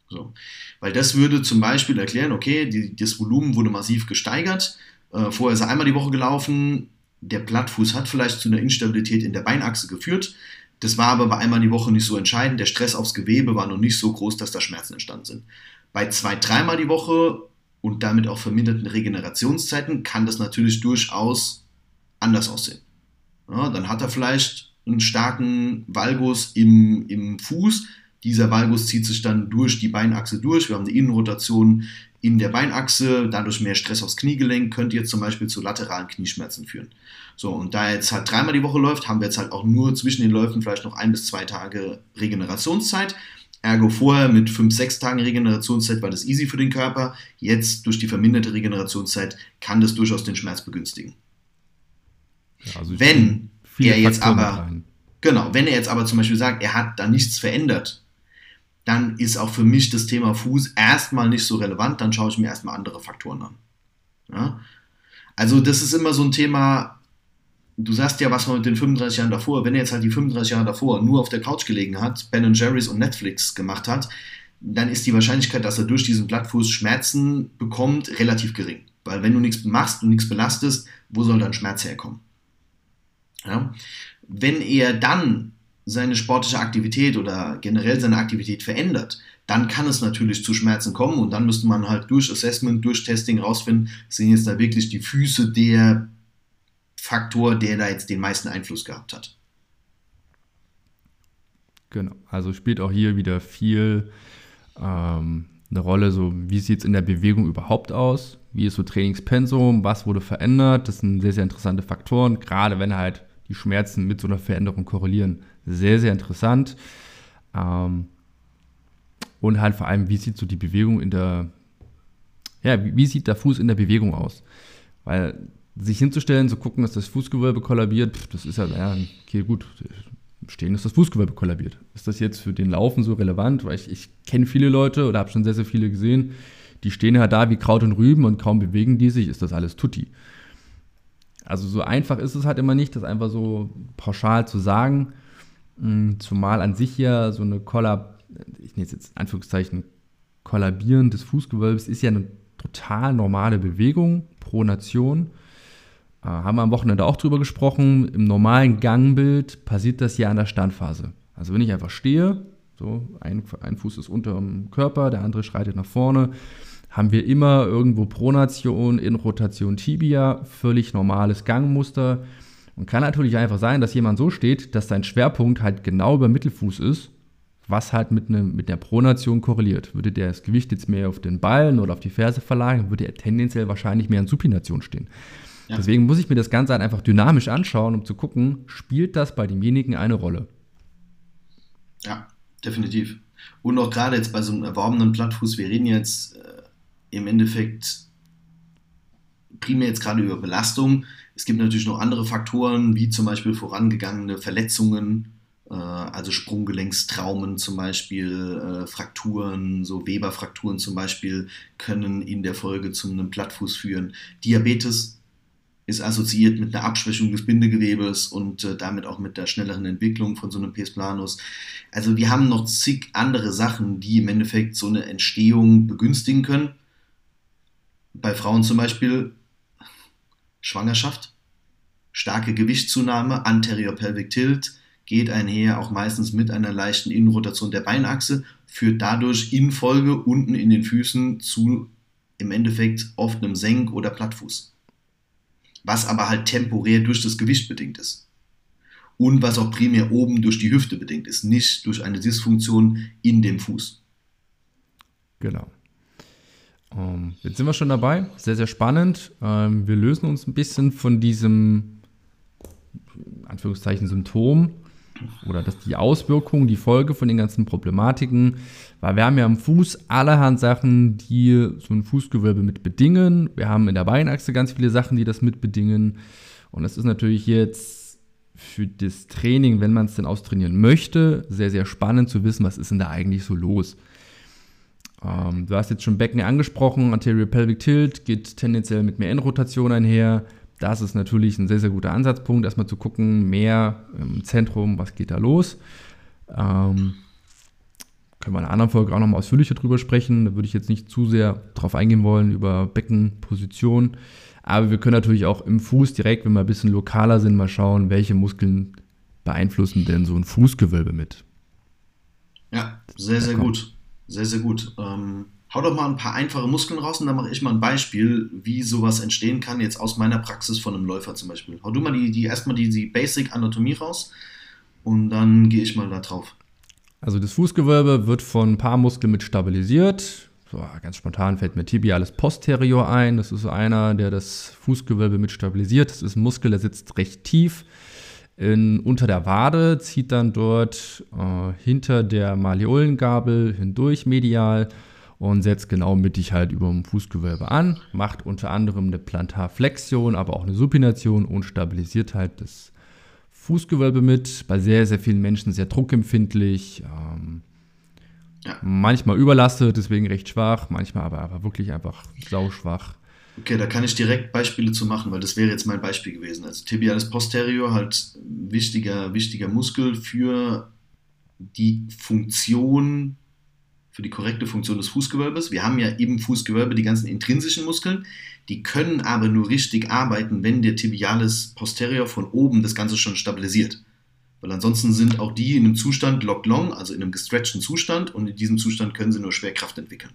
So. Weil das würde zum Beispiel erklären, okay, die, das Volumen wurde massiv gesteigert. Äh, vorher ist er einmal die Woche gelaufen. Der Plattfuß hat vielleicht zu einer Instabilität in der Beinachse geführt. Das war aber bei einmal die Woche nicht so entscheidend. Der Stress aufs Gewebe war noch nicht so groß, dass da Schmerzen entstanden sind. Bei zwei, dreimal die Woche und damit auch verminderten Regenerationszeiten kann das natürlich durchaus anders aussehen. Ja, dann hat er vielleicht einen starken Valgus im, im Fuß. Dieser Valgus zieht sich dann durch die Beinachse durch. Wir haben eine Innenrotation in der Beinachse, dadurch mehr Stress aufs Kniegelenk, könnte jetzt zum Beispiel zu lateralen Knieschmerzen führen. So, und da jetzt halt dreimal die Woche läuft, haben wir jetzt halt auch nur zwischen den Läufen vielleicht noch ein bis zwei Tage Regenerationszeit. Ergo vorher mit fünf, sechs Tagen Regenerationszeit war das easy für den Körper. Jetzt durch die verminderte Regenerationszeit kann das durchaus den Schmerz begünstigen. Ja, also wenn er jetzt aber, genau, wenn er jetzt aber zum Beispiel sagt, er hat da nichts verändert, dann ist auch für mich das Thema Fuß erstmal nicht so relevant, dann schaue ich mir erstmal andere Faktoren an. Ja? Also das ist immer so ein Thema, du sagst ja, was man mit den 35 Jahren davor, wenn er jetzt halt die 35 Jahre davor nur auf der Couch gelegen hat, Ben Jerry's und Netflix gemacht hat, dann ist die Wahrscheinlichkeit, dass er durch diesen Blattfuß Schmerzen bekommt, relativ gering. Weil wenn du nichts machst und nichts belastest, wo soll dann Schmerz herkommen? Ja? Wenn er dann seine sportliche Aktivität oder generell seine Aktivität verändert, dann kann es natürlich zu Schmerzen kommen und dann müsste man halt durch Assessment, durch Testing rausfinden, sind jetzt da wirklich die Füße der Faktor, der da jetzt den meisten Einfluss gehabt hat. Genau, also spielt auch hier wieder viel ähm, eine Rolle, so wie sieht es in der Bewegung überhaupt aus, wie ist so Trainingspensum, was wurde verändert, das sind sehr, sehr interessante Faktoren, gerade wenn halt die Schmerzen mit so einer Veränderung korrelieren. Sehr, sehr interessant. Ähm, und halt vor allem, wie sieht so die Bewegung in der, ja, wie, sieht der Fuß in der Bewegung aus? Weil sich hinzustellen, zu gucken, dass das Fußgewölbe kollabiert, das ist ja, ja, okay, gut, stehen ist das Fußgewölbe kollabiert. Ist das jetzt für den Laufen so relevant? Weil ich, ich kenne viele Leute oder habe schon sehr, sehr viele gesehen, die stehen halt da wie Kraut und Rüben und kaum bewegen die sich, ist das alles Tutti. Also so einfach ist es halt immer nicht, das einfach so pauschal zu sagen. Hm, zumal an sich ja so eine Kollab, ich nenne es jetzt in Anführungszeichen, Kollabieren des Fußgewölbes ist ja eine total normale Bewegung pro Nation. Äh, haben wir am Wochenende auch drüber gesprochen. Im normalen Gangbild passiert das ja an der Standphase. Also wenn ich einfach stehe, so ein, ein Fuß ist unter dem Körper, der andere schreitet nach vorne, haben wir immer irgendwo Pronation in Rotation Tibia, völlig normales Gangmuster. Und kann natürlich einfach sein, dass jemand so steht, dass sein Schwerpunkt halt genau über Mittelfuß ist, was halt mit, ne, mit der Pronation korreliert. Würde der das Gewicht jetzt mehr auf den Ballen oder auf die Ferse verlagern, würde er tendenziell wahrscheinlich mehr in Supination stehen. Ja. Deswegen muss ich mir das Ganze halt einfach dynamisch anschauen, um zu gucken, spielt das bei demjenigen eine Rolle? Ja, definitiv. Und auch gerade jetzt bei so einem erworbenen Plattfuß, wir reden jetzt im Endeffekt primär jetzt gerade über Belastung. Es gibt natürlich noch andere Faktoren, wie zum Beispiel vorangegangene Verletzungen, äh, also Sprunggelenkstraumen zum Beispiel, äh, Frakturen, so Weberfrakturen zum Beispiel, können in der Folge zu einem Plattfuß führen. Diabetes ist assoziiert mit einer Abschwächung des Bindegewebes und äh, damit auch mit der schnelleren Entwicklung von so einem Pes planus. Also wir haben noch zig andere Sachen, die im Endeffekt so eine Entstehung begünstigen können. Bei Frauen zum Beispiel Schwangerschaft, starke Gewichtszunahme, Anterior Pelvic Tilt, geht einher auch meistens mit einer leichten Innenrotation der Beinachse, führt dadurch in Folge unten in den Füßen zu im Endeffekt oft einem Senk- oder Plattfuß. Was aber halt temporär durch das Gewicht bedingt ist. Und was auch primär oben durch die Hüfte bedingt ist, nicht durch eine Dysfunktion in dem Fuß. Genau. Ähm, jetzt sind wir schon dabei. Sehr, sehr spannend. Ähm, wir lösen uns ein bisschen von diesem, Anführungszeichen, Symptom oder dass die Auswirkungen, die Folge von den ganzen Problematiken, weil wir haben ja am Fuß allerhand Sachen, die so ein Fußgewölbe mit bedingen. Wir haben in der Beinachse ganz viele Sachen, die das mit bedingen. Und das ist natürlich jetzt für das Training, wenn man es denn austrainieren möchte, sehr, sehr spannend zu wissen, was ist denn da eigentlich so los. Ähm, du hast jetzt schon Becken angesprochen, Anterior Pelvic Tilt geht tendenziell mit mehr Endrotation einher. Das ist natürlich ein sehr, sehr guter Ansatzpunkt, erstmal zu gucken, mehr im Zentrum, was geht da los. Ähm, können wir in einer anderen Folge auch nochmal ausführlicher drüber sprechen. Da würde ich jetzt nicht zu sehr drauf eingehen wollen, über Beckenposition. Aber wir können natürlich auch im Fuß direkt, wenn wir ein bisschen lokaler sind, mal schauen, welche Muskeln beeinflussen denn so ein Fußgewölbe mit. Ja, sehr, sehr gut. Sehr, sehr gut. Ähm, hau doch mal ein paar einfache Muskeln raus und dann mache ich mal ein Beispiel, wie sowas entstehen kann, jetzt aus meiner Praxis von einem Läufer zum Beispiel. Hau du mal die, die erstmal die, die Basic Anatomie raus und dann gehe ich mal da drauf. Also das Fußgewölbe wird von ein paar Muskeln mit stabilisiert. So, ganz spontan fällt mir tibiales posterior ein. Das ist einer, der das Fußgewölbe mit stabilisiert. Das ist ein Muskel, der sitzt recht tief in, unter der Wade, zieht dann dort äh, hinter der Malleolengabel hindurch medial und setzt genau mittig halt über dem Fußgewölbe an, macht unter anderem eine Plantarflexion, aber auch eine Supination und stabilisiert halt das Fußgewölbe mit. Bei sehr, sehr vielen Menschen sehr druckempfindlich, ähm, ja. manchmal überlastet, deswegen recht schwach, manchmal aber, aber wirklich einfach sauschwach. Okay, da kann ich direkt Beispiele zu machen, weil das wäre jetzt mein Beispiel gewesen. Also Tibialis posterior, halt wichtiger, wichtiger Muskel für die Funktion, für die korrekte Funktion des Fußgewölbes. Wir haben ja im Fußgewölbe die ganzen intrinsischen Muskeln, die können aber nur richtig arbeiten, wenn der Tibialis posterior von oben das Ganze schon stabilisiert. Weil ansonsten sind auch die in einem Zustand locked long, also in einem gestretchten Zustand und in diesem Zustand können sie nur Schwerkraft entwickeln.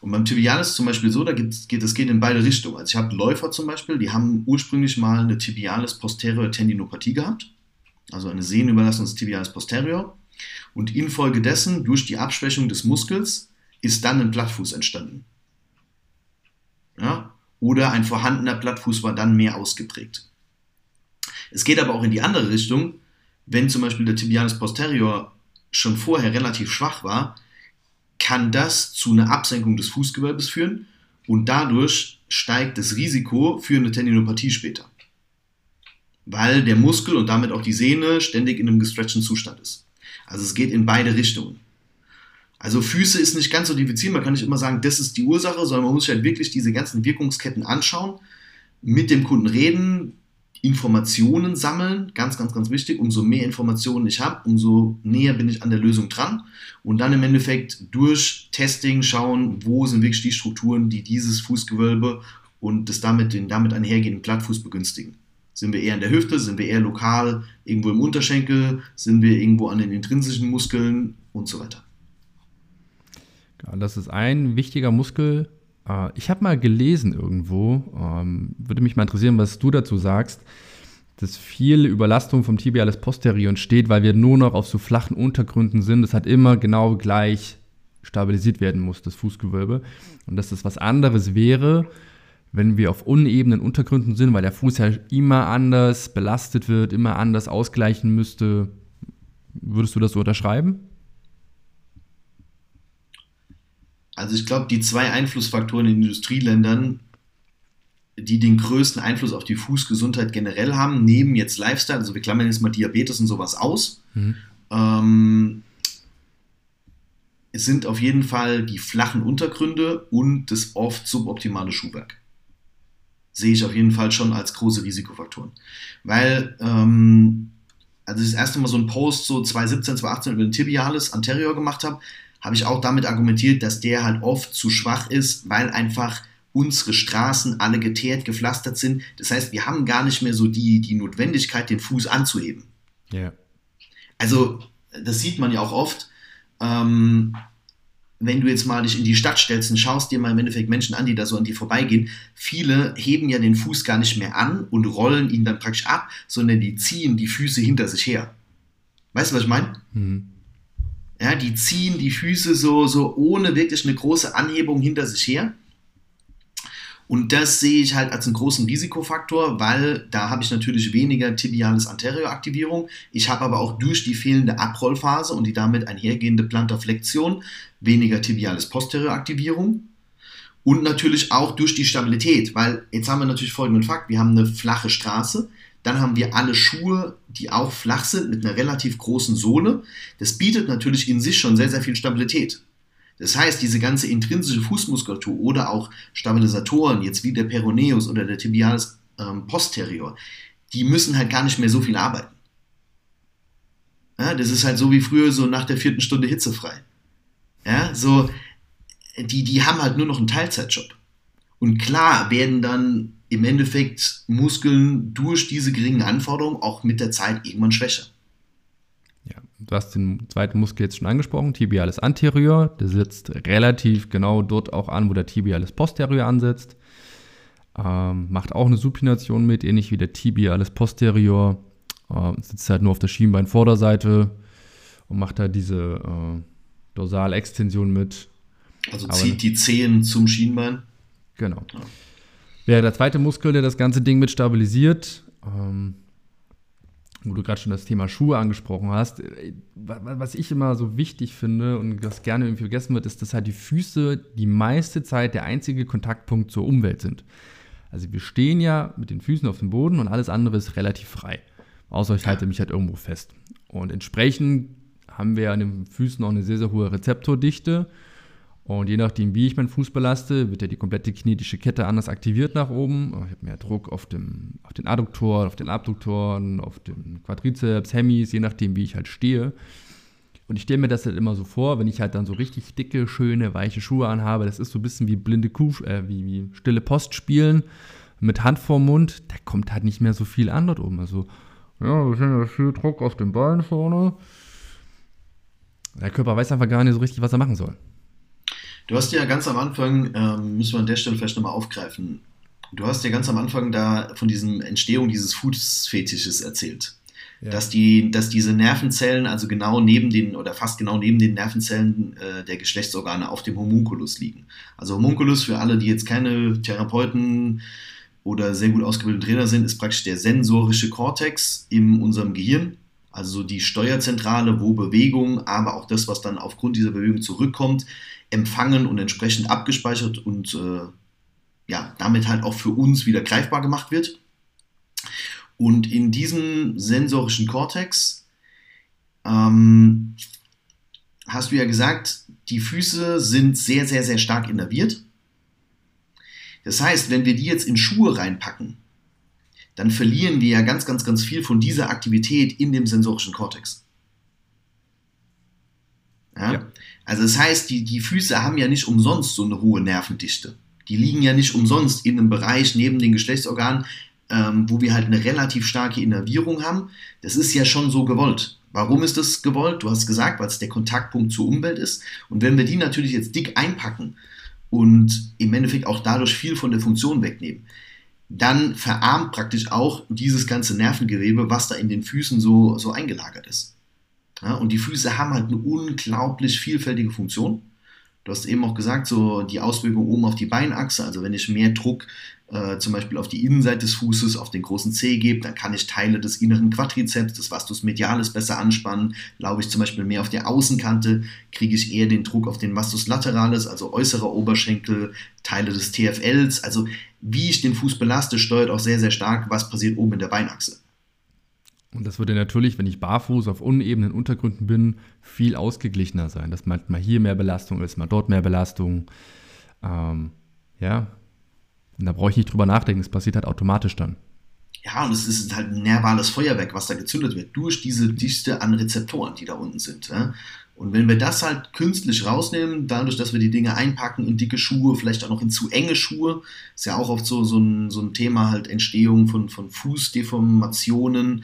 Und beim Tibialis zum Beispiel so, da geht, das geht in beide Richtungen. Also ich habe Läufer zum Beispiel, die haben ursprünglich mal eine Tibialis posterior Tendinopathie gehabt, also eine Sehnenüberlassung des Tibialis posterior. Und infolgedessen, durch die Abschwächung des Muskels, ist dann ein Plattfuß entstanden. Ja? Oder ein vorhandener Plattfuß war dann mehr ausgeprägt. Es geht aber auch in die andere Richtung, wenn zum Beispiel der Tibialis posterior schon vorher relativ schwach war, kann das zu einer Absenkung des Fußgewölbes führen und dadurch steigt das Risiko für eine Tendinopathie später. Weil der Muskel und damit auch die Sehne ständig in einem gestretchten Zustand ist. Also es geht in beide Richtungen. Also Füße ist nicht ganz so diffizil, man kann nicht immer sagen, das ist die Ursache, sondern man muss sich halt wirklich diese ganzen Wirkungsketten anschauen, mit dem Kunden reden, Informationen sammeln, ganz, ganz, ganz wichtig. Umso mehr Informationen ich habe, umso näher bin ich an der Lösung dran. Und dann im Endeffekt durch Testing schauen, wo sind wirklich die Strukturen, die dieses Fußgewölbe und das damit, den damit einhergehenden Plattfuß begünstigen. Sind wir eher in der Hüfte, sind wir eher lokal irgendwo im Unterschenkel, sind wir irgendwo an den intrinsischen Muskeln und so weiter. Das ist ein wichtiger Muskel, äh, ich habe mal gelesen irgendwo, ähm, würde mich mal interessieren, was du dazu sagst, dass viel Überlastung vom Tibialis posterior entsteht, weil wir nur noch auf so flachen Untergründen sind. Das hat immer genau gleich stabilisiert werden muss, das Fußgewölbe. Und dass das was anderes wäre, wenn wir auf unebenen Untergründen sind, weil der Fuß ja immer anders belastet wird, immer anders ausgleichen müsste. Würdest du das so unterschreiben? Also ich glaube, die zwei Einflussfaktoren in Industrieländern, die den größten Einfluss auf die Fußgesundheit generell haben, neben jetzt Lifestyle, also wir klammern jetzt mal Diabetes und sowas aus, mhm. ähm, es sind auf jeden Fall die flachen Untergründe und das oft suboptimale Schuhwerk. Sehe ich auf jeden Fall schon als große Risikofaktoren. Weil, ähm, als ich das erste Mal so einen Post so 2017, 2018 über den Tibialis Anterior gemacht habe, habe ich auch damit argumentiert, dass der halt oft zu schwach ist, weil einfach unsere Straßen alle geteert, gepflastert sind. Das heißt, wir haben gar nicht mehr so die, die Notwendigkeit, den Fuß anzuheben. Ja. Also, das sieht man ja auch oft. Ähm, wenn du jetzt mal dich in die Stadt stellst und schaust dir mal im Endeffekt Menschen an, die da so an dir vorbeigehen, viele heben ja den Fuß gar nicht mehr an und rollen ihn dann praktisch ab, sondern die ziehen die Füße hinter sich her. Weißt du, was ich meine? Mhm. Ja, die ziehen die Füße so, so ohne wirklich eine große Anhebung hinter sich her. Und das sehe ich halt als einen großen Risikofaktor, weil da habe ich natürlich weniger tibiales Anterioraktivierung. Ich habe aber auch durch die fehlende Abrollphase und die damit einhergehende Plantarflexion weniger tibiales Posterioraktivierung. Und natürlich auch durch die Stabilität, weil jetzt haben wir natürlich folgenden Fakt: Wir haben eine flache Straße, dann haben wir alle Schuhe, die auch flach sind, mit einer relativ großen Sohle. Das bietet natürlich in sich schon sehr, sehr viel Stabilität. Das heißt, diese ganze intrinsische Fußmuskulatur oder auch Stabilisatoren, jetzt wie der Peroneus oder der Tibialis ähm, posterior, die müssen halt gar nicht mehr so viel arbeiten. Ja, das ist halt so wie früher, so nach der vierten Stunde hitzefrei. Ja, so, die, die haben halt nur noch einen Teilzeitjob. Und klar werden dann im Endeffekt Muskeln durch diese geringen Anforderungen auch mit der Zeit irgendwann schwächer. Ja, du hast den zweiten Muskel jetzt schon angesprochen, Tibialis anterior. Der sitzt relativ genau dort auch an, wo der Tibialis posterior ansetzt. Ähm, macht auch eine Supination mit, ähnlich wie der Tibialis posterior. Äh, sitzt halt nur auf der Schienbeinvorderseite und macht da diese äh, Dorsalextension mit. Also zieht Aber, die Zehen zum Schienbein. Genau. Ja. Wäre der zweite Muskel, der das ganze Ding mit stabilisiert. Ähm, wo du gerade schon das Thema Schuhe angesprochen hast. Äh, was ich immer so wichtig finde und das gerne irgendwie vergessen wird, ist, dass halt die Füße die meiste Zeit der einzige Kontaktpunkt zur Umwelt sind. Also wir stehen ja mit den Füßen auf dem Boden und alles andere ist relativ frei. Außer ich halte mich halt irgendwo fest. Und entsprechend haben wir an den Füßen auch eine sehr, sehr hohe Rezeptordichte und je nachdem, wie ich meinen Fuß belaste, wird ja die komplette kinetische Kette anders aktiviert nach oben. Ich habe mehr Druck auf, dem, auf den Adduktoren, auf den Abduktoren, auf den Quadrizeps, Hemis, je nachdem, wie ich halt stehe. Und ich stelle mir das halt immer so vor, wenn ich halt dann so richtig dicke, schöne, weiche Schuhe anhabe, das ist so ein bisschen wie blinde Kuh, äh, wie, wie stille Post spielen mit Hand vorm Mund, da kommt halt nicht mehr so viel an dort oben. Also, ja, wir sind ja viel Druck auf den Beinen vorne. Der Körper weiß einfach gar nicht so richtig, was er machen soll. Du hast ja ganz am Anfang, ähm, müssen wir an der Stelle vielleicht nochmal aufgreifen, du hast ja ganz am Anfang da von diesem Entstehung dieses Fußfetisches erzählt. Ja. Dass, die, dass diese Nervenzellen also genau neben den oder fast genau neben den Nervenzellen äh, der Geschlechtsorgane auf dem Homunculus liegen. Also Homunculus, für alle, die jetzt keine Therapeuten oder sehr gut ausgebildete Trainer sind, ist praktisch der sensorische Kortex in unserem Gehirn. Also die Steuerzentrale, wo Bewegung, aber auch das, was dann aufgrund dieser Bewegung zurückkommt, empfangen und entsprechend abgespeichert und äh, ja, damit halt auch für uns wieder greifbar gemacht wird. Und in diesem sensorischen Kortex ähm, hast du ja gesagt, die Füße sind sehr, sehr, sehr stark innerviert. Das heißt, wenn wir die jetzt in Schuhe reinpacken, dann verlieren wir ja ganz, ganz, ganz viel von dieser Aktivität in dem sensorischen Kortex. Ja? ja. Also das heißt, die, die Füße haben ja nicht umsonst so eine hohe Nervendichte. Die liegen ja nicht umsonst in einem Bereich neben den Geschlechtsorganen, ähm, wo wir halt eine relativ starke Innervierung haben. Das ist ja schon so gewollt. Warum ist das gewollt? Du hast gesagt, weil es der Kontaktpunkt zur Umwelt ist. Und wenn wir die natürlich jetzt dick einpacken und im Endeffekt auch dadurch viel von der Funktion wegnehmen, dann verarmt praktisch auch dieses ganze Nervengewebe, was da in den Füßen so, so eingelagert ist. Ja, und die Füße haben halt eine unglaublich vielfältige Funktion. Du hast eben auch gesagt, so die Auswirkung oben auf die Beinachse, also wenn ich mehr Druck äh, zum Beispiel auf die Innenseite des Fußes, auf den großen Zeh gebe, dann kann ich Teile des inneren Quadrizeps, des Vastus medialis besser anspannen. Glaube ich zum Beispiel mehr auf der Außenkante, kriege ich eher den Druck auf den Vastus lateralis, also äußerer Oberschenkel, Teile des TFLs. Also wie ich den Fuß belaste, steuert auch sehr, sehr stark, was passiert oben in der Beinachse. Und das würde natürlich, wenn ich barfuß auf unebenen Untergründen bin, viel ausgeglichener sein. Dass mal hier mehr Belastung ist, mal dort mehr Belastung. Ähm, ja. Und da brauche ich nicht drüber nachdenken, es passiert halt automatisch dann. Ja, und es ist halt ein nervales Feuerwerk, was da gezündet wird, durch diese Dichte an Rezeptoren, die da unten sind. Ja? Und wenn wir das halt künstlich rausnehmen, dadurch, dass wir die Dinge einpacken in dicke Schuhe, vielleicht auch noch in zu enge Schuhe, ist ja auch oft so, so, ein, so ein Thema halt Entstehung von, von Fußdeformationen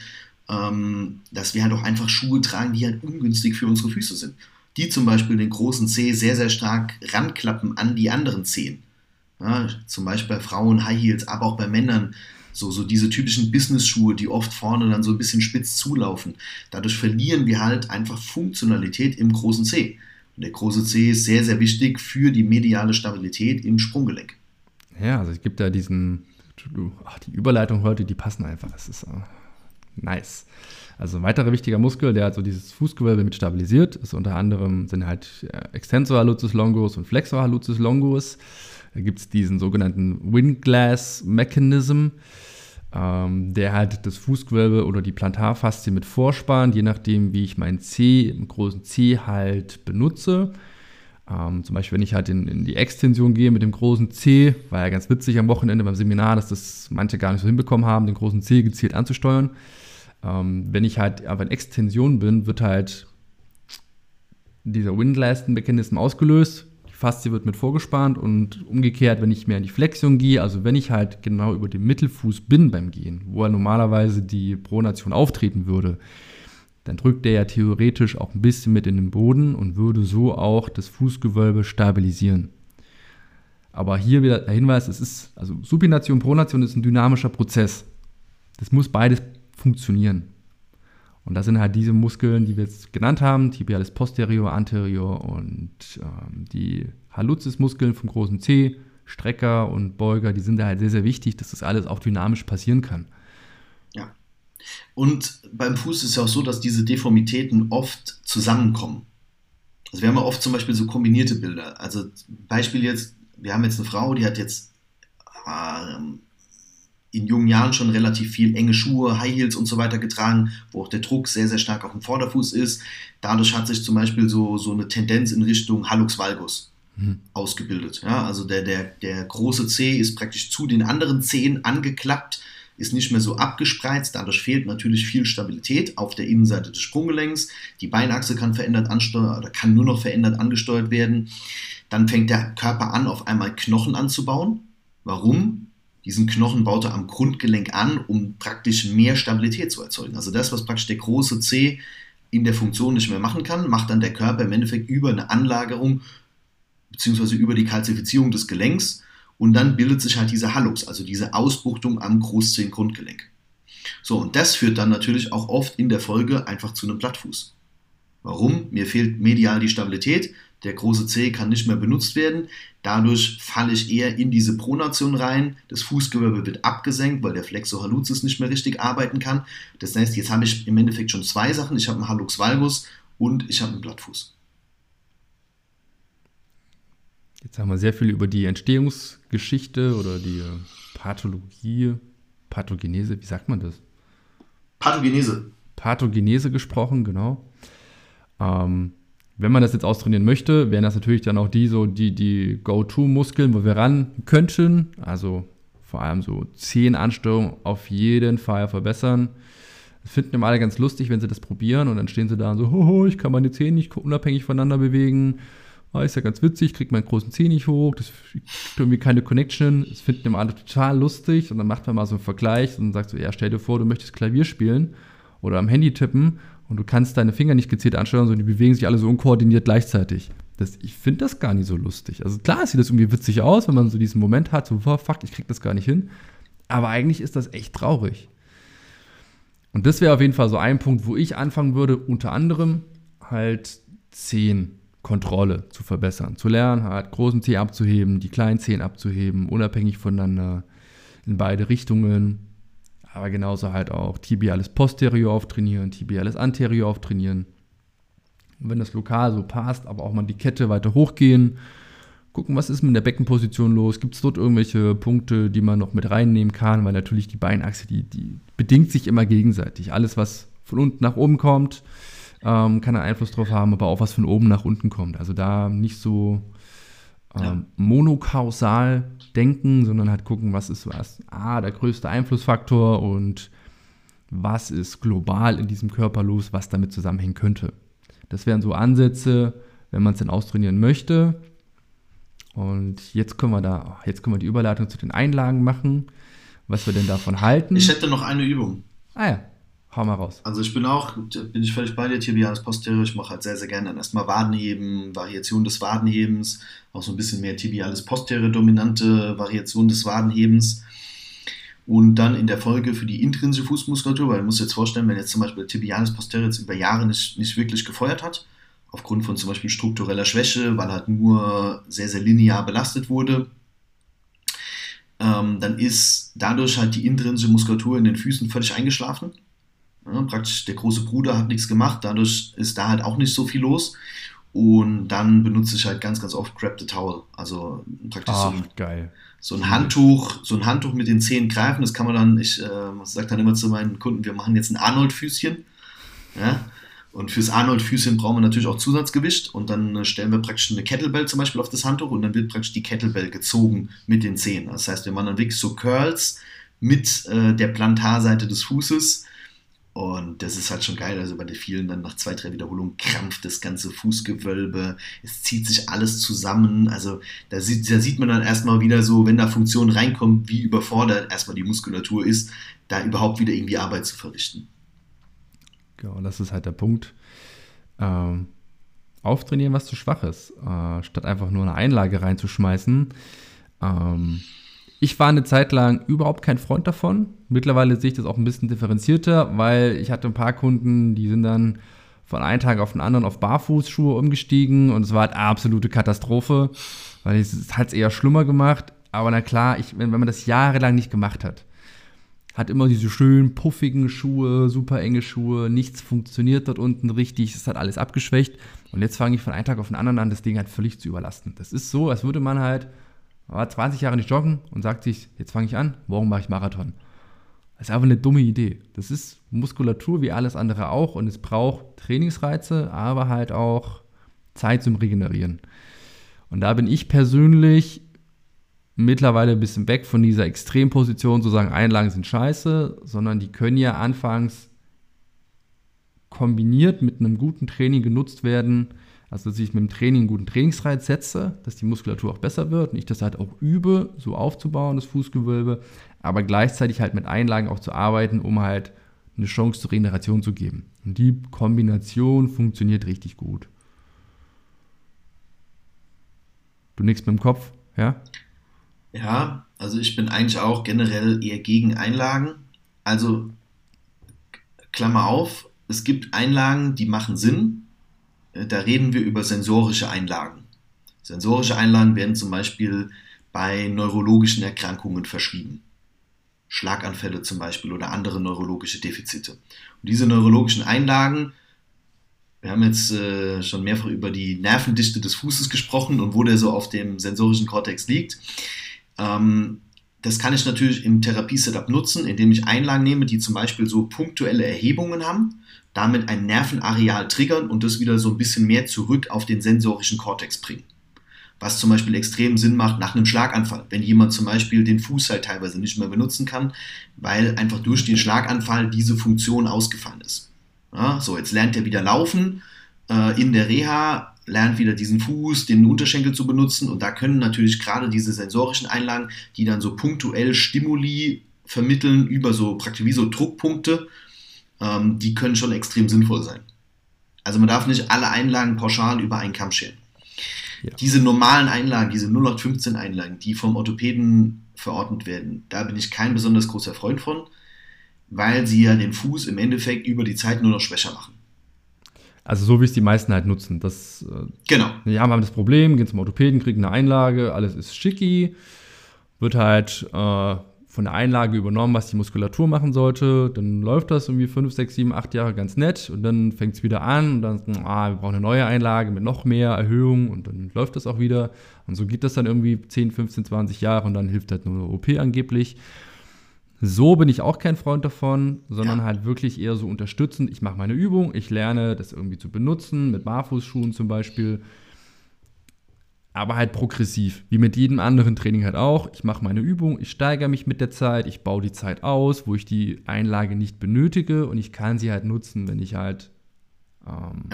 ähm, dass wir halt auch einfach Schuhe tragen, die halt ungünstig für unsere Füße sind. Die zum Beispiel den großen Zeh sehr, sehr stark ranklappen an die anderen Zehen. Ja, zum Beispiel bei Frauen High Heels, aber auch bei Männern so, so diese typischen Business-Schuhe, die oft vorne dann so ein bisschen spitz zulaufen. Dadurch verlieren wir halt einfach Funktionalität im großen C. Und der große C ist sehr, sehr wichtig für die mediale Stabilität im Sprunggelenk. Ja, also es gibt da diesen, ach, die Überleitung heute, die passen einfach. Das ist uh, nice. Also ein weiterer wichtiger Muskel, der halt so dieses Fußgewölbe mit stabilisiert, ist unter anderem sind halt äh, Extensor hallucis longus und Flexor hallucis longus. Da gibt es diesen sogenannten Windglass Mechanism, ähm, der halt das Fußgewölbe oder die Plantarfaszie mit vorspannt, je nachdem, wie ich meinen C, im großen C halt benutze. Ähm, zum Beispiel, wenn ich halt in, in, die Extension gehe mit dem großen C, war ja ganz witzig am Wochenende beim Seminar, dass das manche gar nicht so hinbekommen haben, den großen C gezielt anzusteuern. Ähm, wenn ich halt aber in Extension bin, wird halt dieser Windlasten-Mechanismus ausgelöst Faszie wird mit vorgespannt und umgekehrt, wenn ich mehr in die Flexion gehe, also wenn ich halt genau über dem Mittelfuß bin beim Gehen, wo er normalerweise die Pronation auftreten würde, dann drückt der ja theoretisch auch ein bisschen mit in den Boden und würde so auch das Fußgewölbe stabilisieren. Aber hier wieder der Hinweis, es ist, also Supination, Pronation ist ein dynamischer Prozess. Das muss beides funktionieren. Und das sind halt diese Muskeln, die wir jetzt genannt haben, Tibialis posterior, anterior und ähm, die Hallucis-Muskeln vom großen C, Strecker und Beuger, die sind da halt sehr, sehr wichtig, dass das alles auch dynamisch passieren kann. Ja. Und beim Fuß ist ja auch so, dass diese Deformitäten oft zusammenkommen. Also wir haben ja oft zum Beispiel so kombinierte Bilder. Also Beispiel jetzt, wir haben jetzt eine Frau, die hat jetzt ähm, in jungen Jahren schon relativ viel enge Schuhe, High Heels und so weiter getragen, wo auch der Druck sehr, sehr stark auf dem Vorderfuß ist. Dadurch hat sich zum Beispiel so, so eine Tendenz in Richtung Hallux Valgus mhm. ausgebildet. Ja, also der, der, der große Zeh ist praktisch zu den anderen Zehen angeklappt, ist nicht mehr so abgespreizt. Dadurch fehlt natürlich viel Stabilität auf der Innenseite des Sprunggelenks. Die Beinachse kann verändert ansteuern oder kann nur noch verändert angesteuert werden. Dann fängt der Körper an, auf einmal Knochen anzubauen. Warum? Diesen Knochen baut er am Grundgelenk an, um praktisch mehr Stabilität zu erzeugen. Also das, was praktisch der große C in der Funktion nicht mehr machen kann, macht dann der Körper im Endeffekt über eine Anlagerung beziehungsweise über die Kalzifizierung des Gelenks und dann bildet sich halt diese Hallux, also diese Ausbuchtung am Großzehengrundgelenk. So, und das führt dann natürlich auch oft in der Folge einfach zu einem Plattfuß. Warum? Mir fehlt medial die Stabilität, der große C kann nicht mehr benutzt werden. Dadurch falle ich eher in diese Pronation rein. Das Fußgewölbe wird abgesenkt, weil der Flexor hallucis nicht mehr richtig arbeiten kann. Das heißt, jetzt habe ich im Endeffekt schon zwei Sachen. Ich habe einen Hallux valgus und ich habe einen Blattfuß. Jetzt haben wir sehr viel über die Entstehungsgeschichte oder die Pathologie, Pathogenese, wie sagt man das? Pathogenese. Pathogenese gesprochen, genau. Ähm, wenn man das jetzt austrainieren möchte, wären das natürlich dann auch die so die, die Go-To-Muskeln, wo wir ran könnten. Also vor allem so Zehenansteuerung auf jeden Fall verbessern. Das finden immer alle ganz lustig, wenn sie das probieren und dann stehen sie da und so, hoho, ich kann meine Zähne nicht unabhängig voneinander bewegen. Ah, ist ja ganz witzig, ich kriege meinen großen Zeh nicht hoch, das ist irgendwie keine Connection. Das finden immer alle total lustig und dann macht man mal so einen Vergleich und sagt so, ja, stell dir vor, du möchtest Klavier spielen oder am Handy tippen und du kannst deine Finger nicht gezielt ansteuern, sondern die bewegen sich alle so unkoordiniert gleichzeitig. Das, ich finde das gar nicht so lustig. Also klar sieht das irgendwie witzig aus, wenn man so diesen Moment hat, so, oh, fuck, ich krieg das gar nicht hin. Aber eigentlich ist das echt traurig. Und das wäre auf jeden Fall so ein Punkt, wo ich anfangen würde, unter anderem halt Zehenkontrolle zu verbessern. Zu lernen, halt großen Zehen abzuheben, die kleinen Zehen abzuheben, unabhängig voneinander, in beide Richtungen aber genauso halt auch tibiales posterior auftrainieren, tibiales anterior auftrainieren. Und wenn das lokal so passt, aber auch mal die Kette weiter hochgehen, gucken, was ist mit der Beckenposition los, gibt es dort irgendwelche Punkte, die man noch mit reinnehmen kann, weil natürlich die Beinachse, die, die bedingt sich immer gegenseitig. Alles, was von unten nach oben kommt, ähm, kann einen Einfluss drauf haben, aber auch was von oben nach unten kommt. Also da nicht so ja. Ähm, monokausal denken, sondern halt gucken, was ist was. Ah, der größte Einflussfaktor und was ist global in diesem Körper los, was damit zusammenhängen könnte. Das wären so Ansätze, wenn man es denn austrainieren möchte. Und jetzt können wir da, jetzt können wir die Überleitung zu den Einlagen machen, was wir denn davon halten. Ich hätte noch eine Übung. Ah ja, Hau mal raus. Also ich bin auch, bin ich völlig bei dir, Tibialis posterior. Ich mache halt sehr, sehr gerne dann erstmal Wadenheben, Variation des Wadenhebens, auch so ein bisschen mehr Tibialis posterior dominante Variation des Wadenhebens. Und dann in der Folge für die intrinsische Fußmuskulatur, weil man muss jetzt vorstellen, wenn jetzt zum Beispiel Tibialis posterior jetzt über Jahre nicht, nicht wirklich gefeuert hat, aufgrund von zum Beispiel struktureller Schwäche, weil halt nur sehr, sehr linear belastet wurde, ähm, dann ist dadurch halt die intrinsische Muskulatur in den Füßen völlig eingeschlafen. Ja, praktisch der große Bruder hat nichts gemacht, dadurch ist da halt auch nicht so viel los. Und dann benutze ich halt ganz, ganz oft Grab the Towel. Also praktisch Ach, so, ein, so ein Handtuch, so ein Handtuch mit den Zehen greifen. Das kann man dann, ich äh, sage dann immer zu meinen Kunden, wir machen jetzt ein Arnold-Füßchen. Ja? Und fürs Arnold-Füßchen brauchen wir natürlich auch Zusatzgewicht. Und dann äh, stellen wir praktisch eine Kettlebell zum Beispiel auf das Handtuch und dann wird praktisch die Kettlebell gezogen mit den Zehen. Das heißt, wir machen dann wirklich so Curls mit äh, der Plantarseite des Fußes und das ist halt schon geil. Also bei den vielen dann nach zwei, drei Wiederholungen krampft das ganze Fußgewölbe. Es zieht sich alles zusammen. Also da sieht, da sieht man dann erstmal wieder so, wenn da Funktion reinkommt, wie überfordert erstmal die Muskulatur ist, da überhaupt wieder irgendwie Arbeit zu verrichten. Genau, das ist halt der Punkt. Ähm, auftrainieren, was zu schwach ist, äh, statt einfach nur eine Einlage reinzuschmeißen. Ähm, ich war eine Zeit lang überhaupt kein Freund davon. Mittlerweile sehe ich das auch ein bisschen differenzierter, weil ich hatte ein paar Kunden, die sind dann von einem Tag auf den anderen auf Barfußschuhe umgestiegen und es war halt absolute Katastrophe, weil es hat es eher schlimmer gemacht. Aber na klar, ich, wenn, wenn man das jahrelang nicht gemacht hat, hat immer diese schönen puffigen Schuhe, super enge Schuhe, nichts funktioniert dort unten richtig, es hat alles abgeschwächt. Und jetzt fange ich von einem Tag auf den anderen an, das Ding halt völlig zu überlasten. Das ist so, als würde man halt war 20 Jahre nicht joggen und sagt sich, jetzt fange ich an, morgen mache ich Marathon. Das ist einfach eine dumme Idee. Das ist Muskulatur wie alles andere auch und es braucht Trainingsreize, aber halt auch Zeit zum Regenerieren. Und da bin ich persönlich mittlerweile ein bisschen weg von dieser Extremposition zu sagen, Einlagen sind scheiße, sondern die können ja anfangs kombiniert mit einem guten Training genutzt werden, also, dass ich mit dem Training einen guten Trainingsreiz setze, dass die Muskulatur auch besser wird und ich das halt auch übe, so aufzubauen, das Fußgewölbe, aber gleichzeitig halt mit Einlagen auch zu arbeiten, um halt eine Chance zur Regeneration zu geben. Und die Kombination funktioniert richtig gut. Du nickst mit dem Kopf, ja? Ja, also ich bin eigentlich auch generell eher gegen Einlagen. Also, Klammer auf, es gibt Einlagen, die machen Sinn, da reden wir über sensorische Einlagen. Sensorische Einlagen werden zum Beispiel bei neurologischen Erkrankungen verschrieben. Schlaganfälle zum Beispiel oder andere neurologische Defizite. Und diese neurologischen Einlagen, wir haben jetzt äh, schon mehrfach über die Nervendichte des Fußes gesprochen und wo der so auf dem sensorischen Kortex liegt. Ähm, das kann ich natürlich im Therapie-Setup nutzen, indem ich Einlagen nehme, die zum Beispiel so punktuelle Erhebungen haben damit ein Nervenareal triggern und das wieder so ein bisschen mehr zurück auf den sensorischen Kortex bringen. Was zum Beispiel extrem Sinn macht nach einem Schlaganfall, wenn jemand zum Beispiel den Fuß halt teilweise nicht mehr benutzen kann, weil einfach durch den Schlaganfall diese Funktion ausgefallen ist. Ja, so, jetzt lernt er wieder laufen äh, in der Reha, lernt wieder diesen Fuß, den Unterschenkel zu benutzen und da können natürlich gerade diese sensorischen Einlagen, die dann so punktuell Stimuli vermitteln über so praktisch wie so Druckpunkte, ähm, die können schon extrem sinnvoll sein. Also man darf nicht alle Einlagen pauschal über einen Kamm scheren. Ja. Diese normalen Einlagen, diese 0815 Einlagen, die vom Orthopäden verordnet werden, da bin ich kein besonders großer Freund von, weil sie ja den Fuß im Endeffekt über die Zeit nur noch schwächer machen. Also so wie es die meisten halt nutzen. Das, äh, genau. Die haben das Problem, gehen zum Orthopäden, kriegen eine Einlage, alles ist schicki, wird halt äh, von der Einlage übernommen, was die Muskulatur machen sollte. Dann läuft das irgendwie 5, 6, 7, 8 Jahre ganz nett und dann fängt es wieder an und dann, ah, wir brauchen eine neue Einlage mit noch mehr Erhöhung und dann läuft das auch wieder. Und so geht das dann irgendwie 10, 15, 20 Jahre und dann hilft halt nur eine OP angeblich. So bin ich auch kein Freund davon, sondern ja. halt wirklich eher so unterstützend. Ich mache meine Übung, ich lerne das irgendwie zu benutzen, mit Barfußschuhen zum Beispiel aber halt progressiv, wie mit jedem anderen Training halt auch. Ich mache meine Übung, ich steigere mich mit der Zeit, ich baue die Zeit aus, wo ich die Einlage nicht benötige und ich kann sie halt nutzen, wenn ich halt ähm,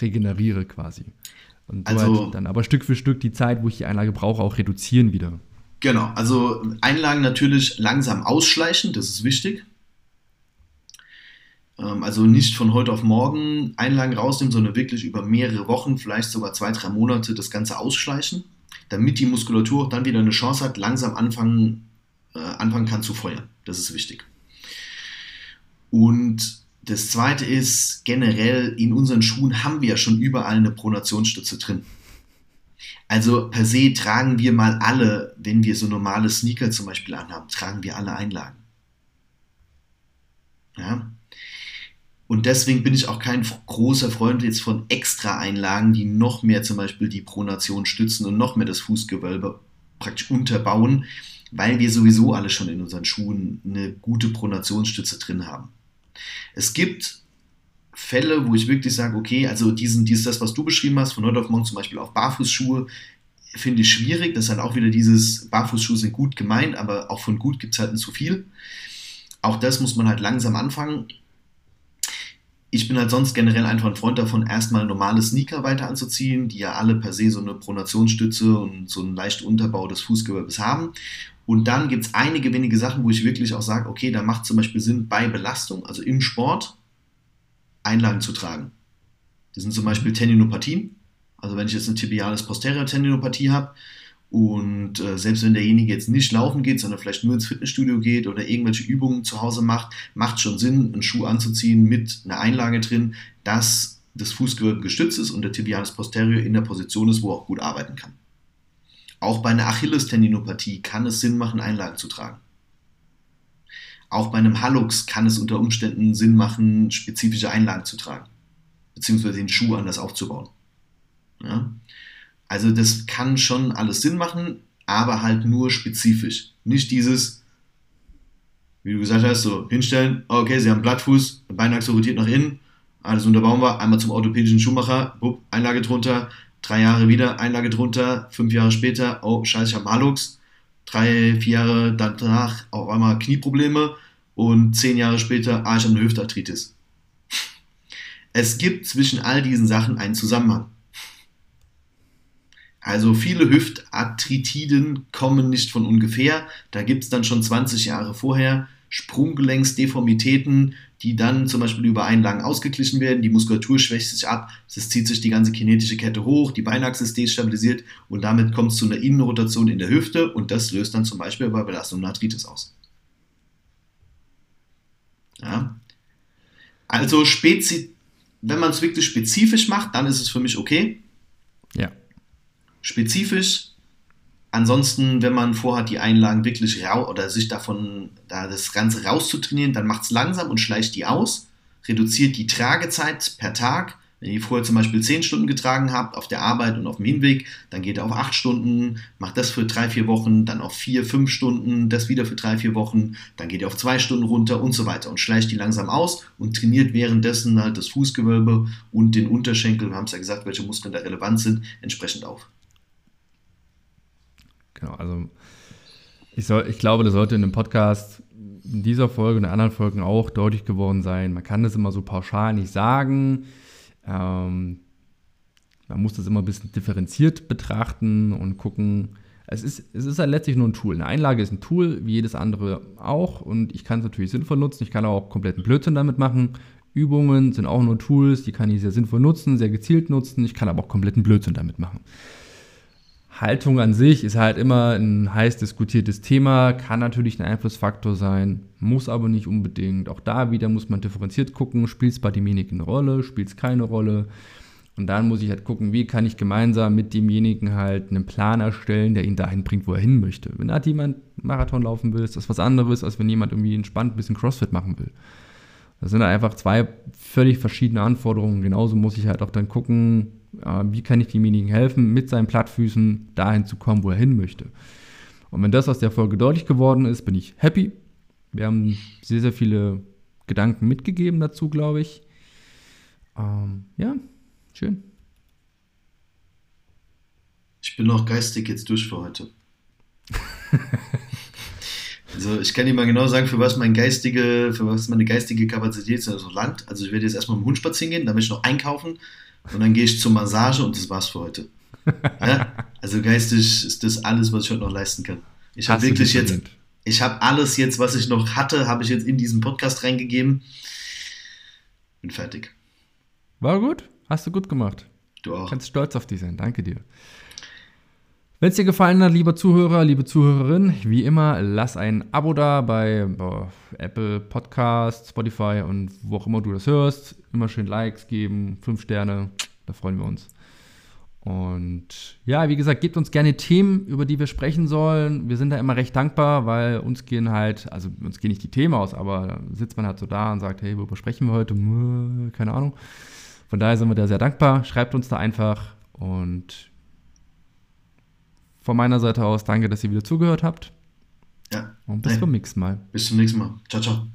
regeneriere quasi. Und so also, halt dann aber Stück für Stück die Zeit, wo ich die Einlage brauche, auch reduzieren wieder. Genau, also Einlagen natürlich langsam ausschleichen, das ist wichtig. Ähm, also nicht von heute auf morgen Einlagen rausnehmen, sondern wirklich über mehrere Wochen, vielleicht sogar zwei, drei Monate das Ganze ausschleichen, damit die Muskulatur auch dann wieder eine Chance hat, langsam anfangen, äh, anfangen kann zu feuern. Das ist wichtig. Und das zweite ist, generell in unseren Schuhen haben wir ja schon überall eine Pronationsstütze drin. Also per se tragen wir mal alle, wenn wir so normale Sneaker zum Beispiel anhaben, tragen wir alle Einlagen. Ja? Und deswegen bin ich auch kein großer Freund jetzt von extra Einlagen, die noch mehr zum Beispiel die Pronation stützen und noch mehr das Fußgewölbe praktisch unterbauen, weil wir sowieso alle schon in unseren Schuhen eine gute Pronationsstütze drin haben. Es gibt Fälle, wo ich wirklich sage, okay, also diesen, dieses, das, was du beschrieben hast, von heute auf morgen zum Beispiel auf Barfußschuhe, finde ich schwierig. Das ist halt auch wieder dieses, Barfußschuhe sind gut gemeint, aber auch von gut gibt es halt nicht zu viel. Auch das muss man halt langsam anfangen. Ich bin halt sonst generell einfach ein Freund davon, erstmal normale Sneaker weiter anzuziehen, die ja alle per se so eine Pronationsstütze und so einen leichten Unterbau des Fußgewölbes haben. Und dann gibt es einige wenige Sachen, wo ich wirklich auch sage, okay, da macht zum Beispiel Sinn, bei Belastung, also im Sport, Einlagen zu tragen. Das sind zum Beispiel Tendinopathien. Also wenn ich jetzt eine tibiales posterior Tendinopathie habe und äh, selbst wenn derjenige jetzt nicht laufen geht, sondern vielleicht nur ins Fitnessstudio geht oder irgendwelche Übungen zu Hause macht, macht schon Sinn, einen Schuh anzuziehen mit einer Einlage drin, dass das Fußgewölbe gestützt ist und der tibialis posterior in der Position ist, wo er auch gut arbeiten kann. Auch bei einer Achillestendinopathie kann es Sinn machen, Einlagen zu tragen. Auch bei einem Hallux kann es unter Umständen Sinn machen, spezifische Einlagen zu tragen, beziehungsweise den Schuh anders aufzubauen. Ja? Also das kann schon alles Sinn machen, aber halt nur spezifisch. Nicht dieses, wie du gesagt hast, so hinstellen, okay, sie haben Blattfuß, Beinachse rotiert nach innen, alles unterbauen wir, einmal zum orthopädischen Schuhmacher, bupp, Einlage drunter, drei Jahre wieder, Einlage drunter, fünf Jahre später, oh scheiße, ich habe Halux, drei, vier Jahre danach auf einmal Knieprobleme und zehn Jahre später, ah, ich habe eine Hüftarthritis. *laughs* Es gibt zwischen all diesen Sachen einen Zusammenhang. Also viele Hüftarthritiden kommen nicht von ungefähr. Da gibt es dann schon 20 Jahre vorher Sprunggelenksdeformitäten, die dann zum Beispiel über Einlagen ausgeglichen werden. Die Muskulatur schwächt sich ab, es zieht sich die ganze kinetische Kette hoch, die Beinachse ist destabilisiert und damit kommt es zu einer Innenrotation in der Hüfte und das löst dann zum Beispiel bei Belastung Arthritis aus. Ja. Also wenn man es wirklich spezifisch macht, dann ist es für mich okay. Ja spezifisch. Ansonsten, wenn man vorhat, die Einlagen wirklich rau oder sich davon, da das Ganze rauszutrainieren, dann macht es langsam und schleicht die aus, reduziert die Tragezeit per Tag. Wenn ihr vorher zum Beispiel 10 Stunden getragen habt auf der Arbeit und auf dem Hinweg, dann geht er auf 8 Stunden, macht das für 3, 4 Wochen, dann auf 4, 5 Stunden, das wieder für 3, 4 Wochen, dann geht er auf 2 Stunden runter und so weiter und schleicht die langsam aus und trainiert währenddessen halt das Fußgewölbe und den Unterschenkel, wir haben es ja gesagt, welche Muskeln da relevant sind, entsprechend auf. Genau, also ich, soll, ich glaube, das sollte in dem Podcast in dieser Folge und in anderen Folgen auch deutlich geworden sein. Man kann das immer so pauschal nicht sagen. Ähm, man muss das immer ein bisschen differenziert betrachten und gucken. Es ist, es ist halt letztlich nur ein Tool. Eine Einlage ist ein Tool, wie jedes andere auch. Und ich kann es natürlich sinnvoll nutzen. Ich kann auch kompletten Blödsinn damit machen. Übungen sind auch nur Tools, die kann ich sehr sinnvoll nutzen, sehr gezielt nutzen. Ich kann aber auch kompletten Blödsinn damit machen. Haltung an sich ist halt immer ein heiß diskutiertes Thema, kann natürlich ein Einflussfaktor sein, muss aber nicht unbedingt. Auch da wieder muss man differenziert gucken, spielt es bei demjenigen eine Rolle, spielt es keine Rolle. Und dann muss ich halt gucken, wie kann ich gemeinsam mit demjenigen halt einen Plan erstellen, der ihn dahin bringt, wo er hin möchte. Wenn halt jemand Marathon laufen will, ist das was anderes, als wenn jemand irgendwie entspannt ein bisschen Crossfit machen will. Das sind einfach zwei völlig verschiedene Anforderungen. Genauso muss ich halt auch dann gucken, wie kann ich demjenigen helfen, mit seinen Plattfüßen dahin zu kommen, wo er hin möchte. Und wenn das aus der Folge deutlich geworden ist, bin ich happy. Wir haben sehr, sehr viele Gedanken mitgegeben dazu, glaube ich. Ähm, ja, schön. Ich bin auch geistig jetzt durch für heute. *laughs* also ich kann dir mal genau sagen, für was mein geistige, für was meine geistige Kapazität also langt. Also ich werde jetzt erstmal mit dem Hund spazieren gehen, dann werde ich noch einkaufen, und dann gehe ich zur Massage und das war's für heute. *laughs* Ja? Also geistig ist das alles, was ich heute noch leisten kann. Ich habe wirklich jetzt, ich habe alles jetzt, was ich noch hatte, habe ich jetzt in diesen Podcast reingegeben. Bin fertig. War gut? Hast du gut gemacht. Du auch. Kannst stolz auf dich sein. Danke dir. Wenn es dir gefallen hat, lieber Zuhörer, liebe Zuhörerin, wie immer, lass ein Abo da bei boah, Apple Podcasts, Spotify und wo auch immer du das hörst. Immer schön Likes geben, fünf Sterne, da freuen wir uns. Und ja, wie gesagt, gebt uns gerne Themen, über die wir sprechen sollen. Wir sind da immer recht dankbar, weil uns gehen halt, also uns gehen nicht die Themen aus, aber sitzt man halt so da und sagt, hey, worüber sprechen wir heute? Keine Ahnung. Von daher sind wir da sehr dankbar. Schreibt uns da einfach und von meiner Seite aus danke, dass ihr wieder zugehört habt. Ja. Und bis Hey. zum nächsten Mal. Bis zum nächsten Mal. Ciao, ciao.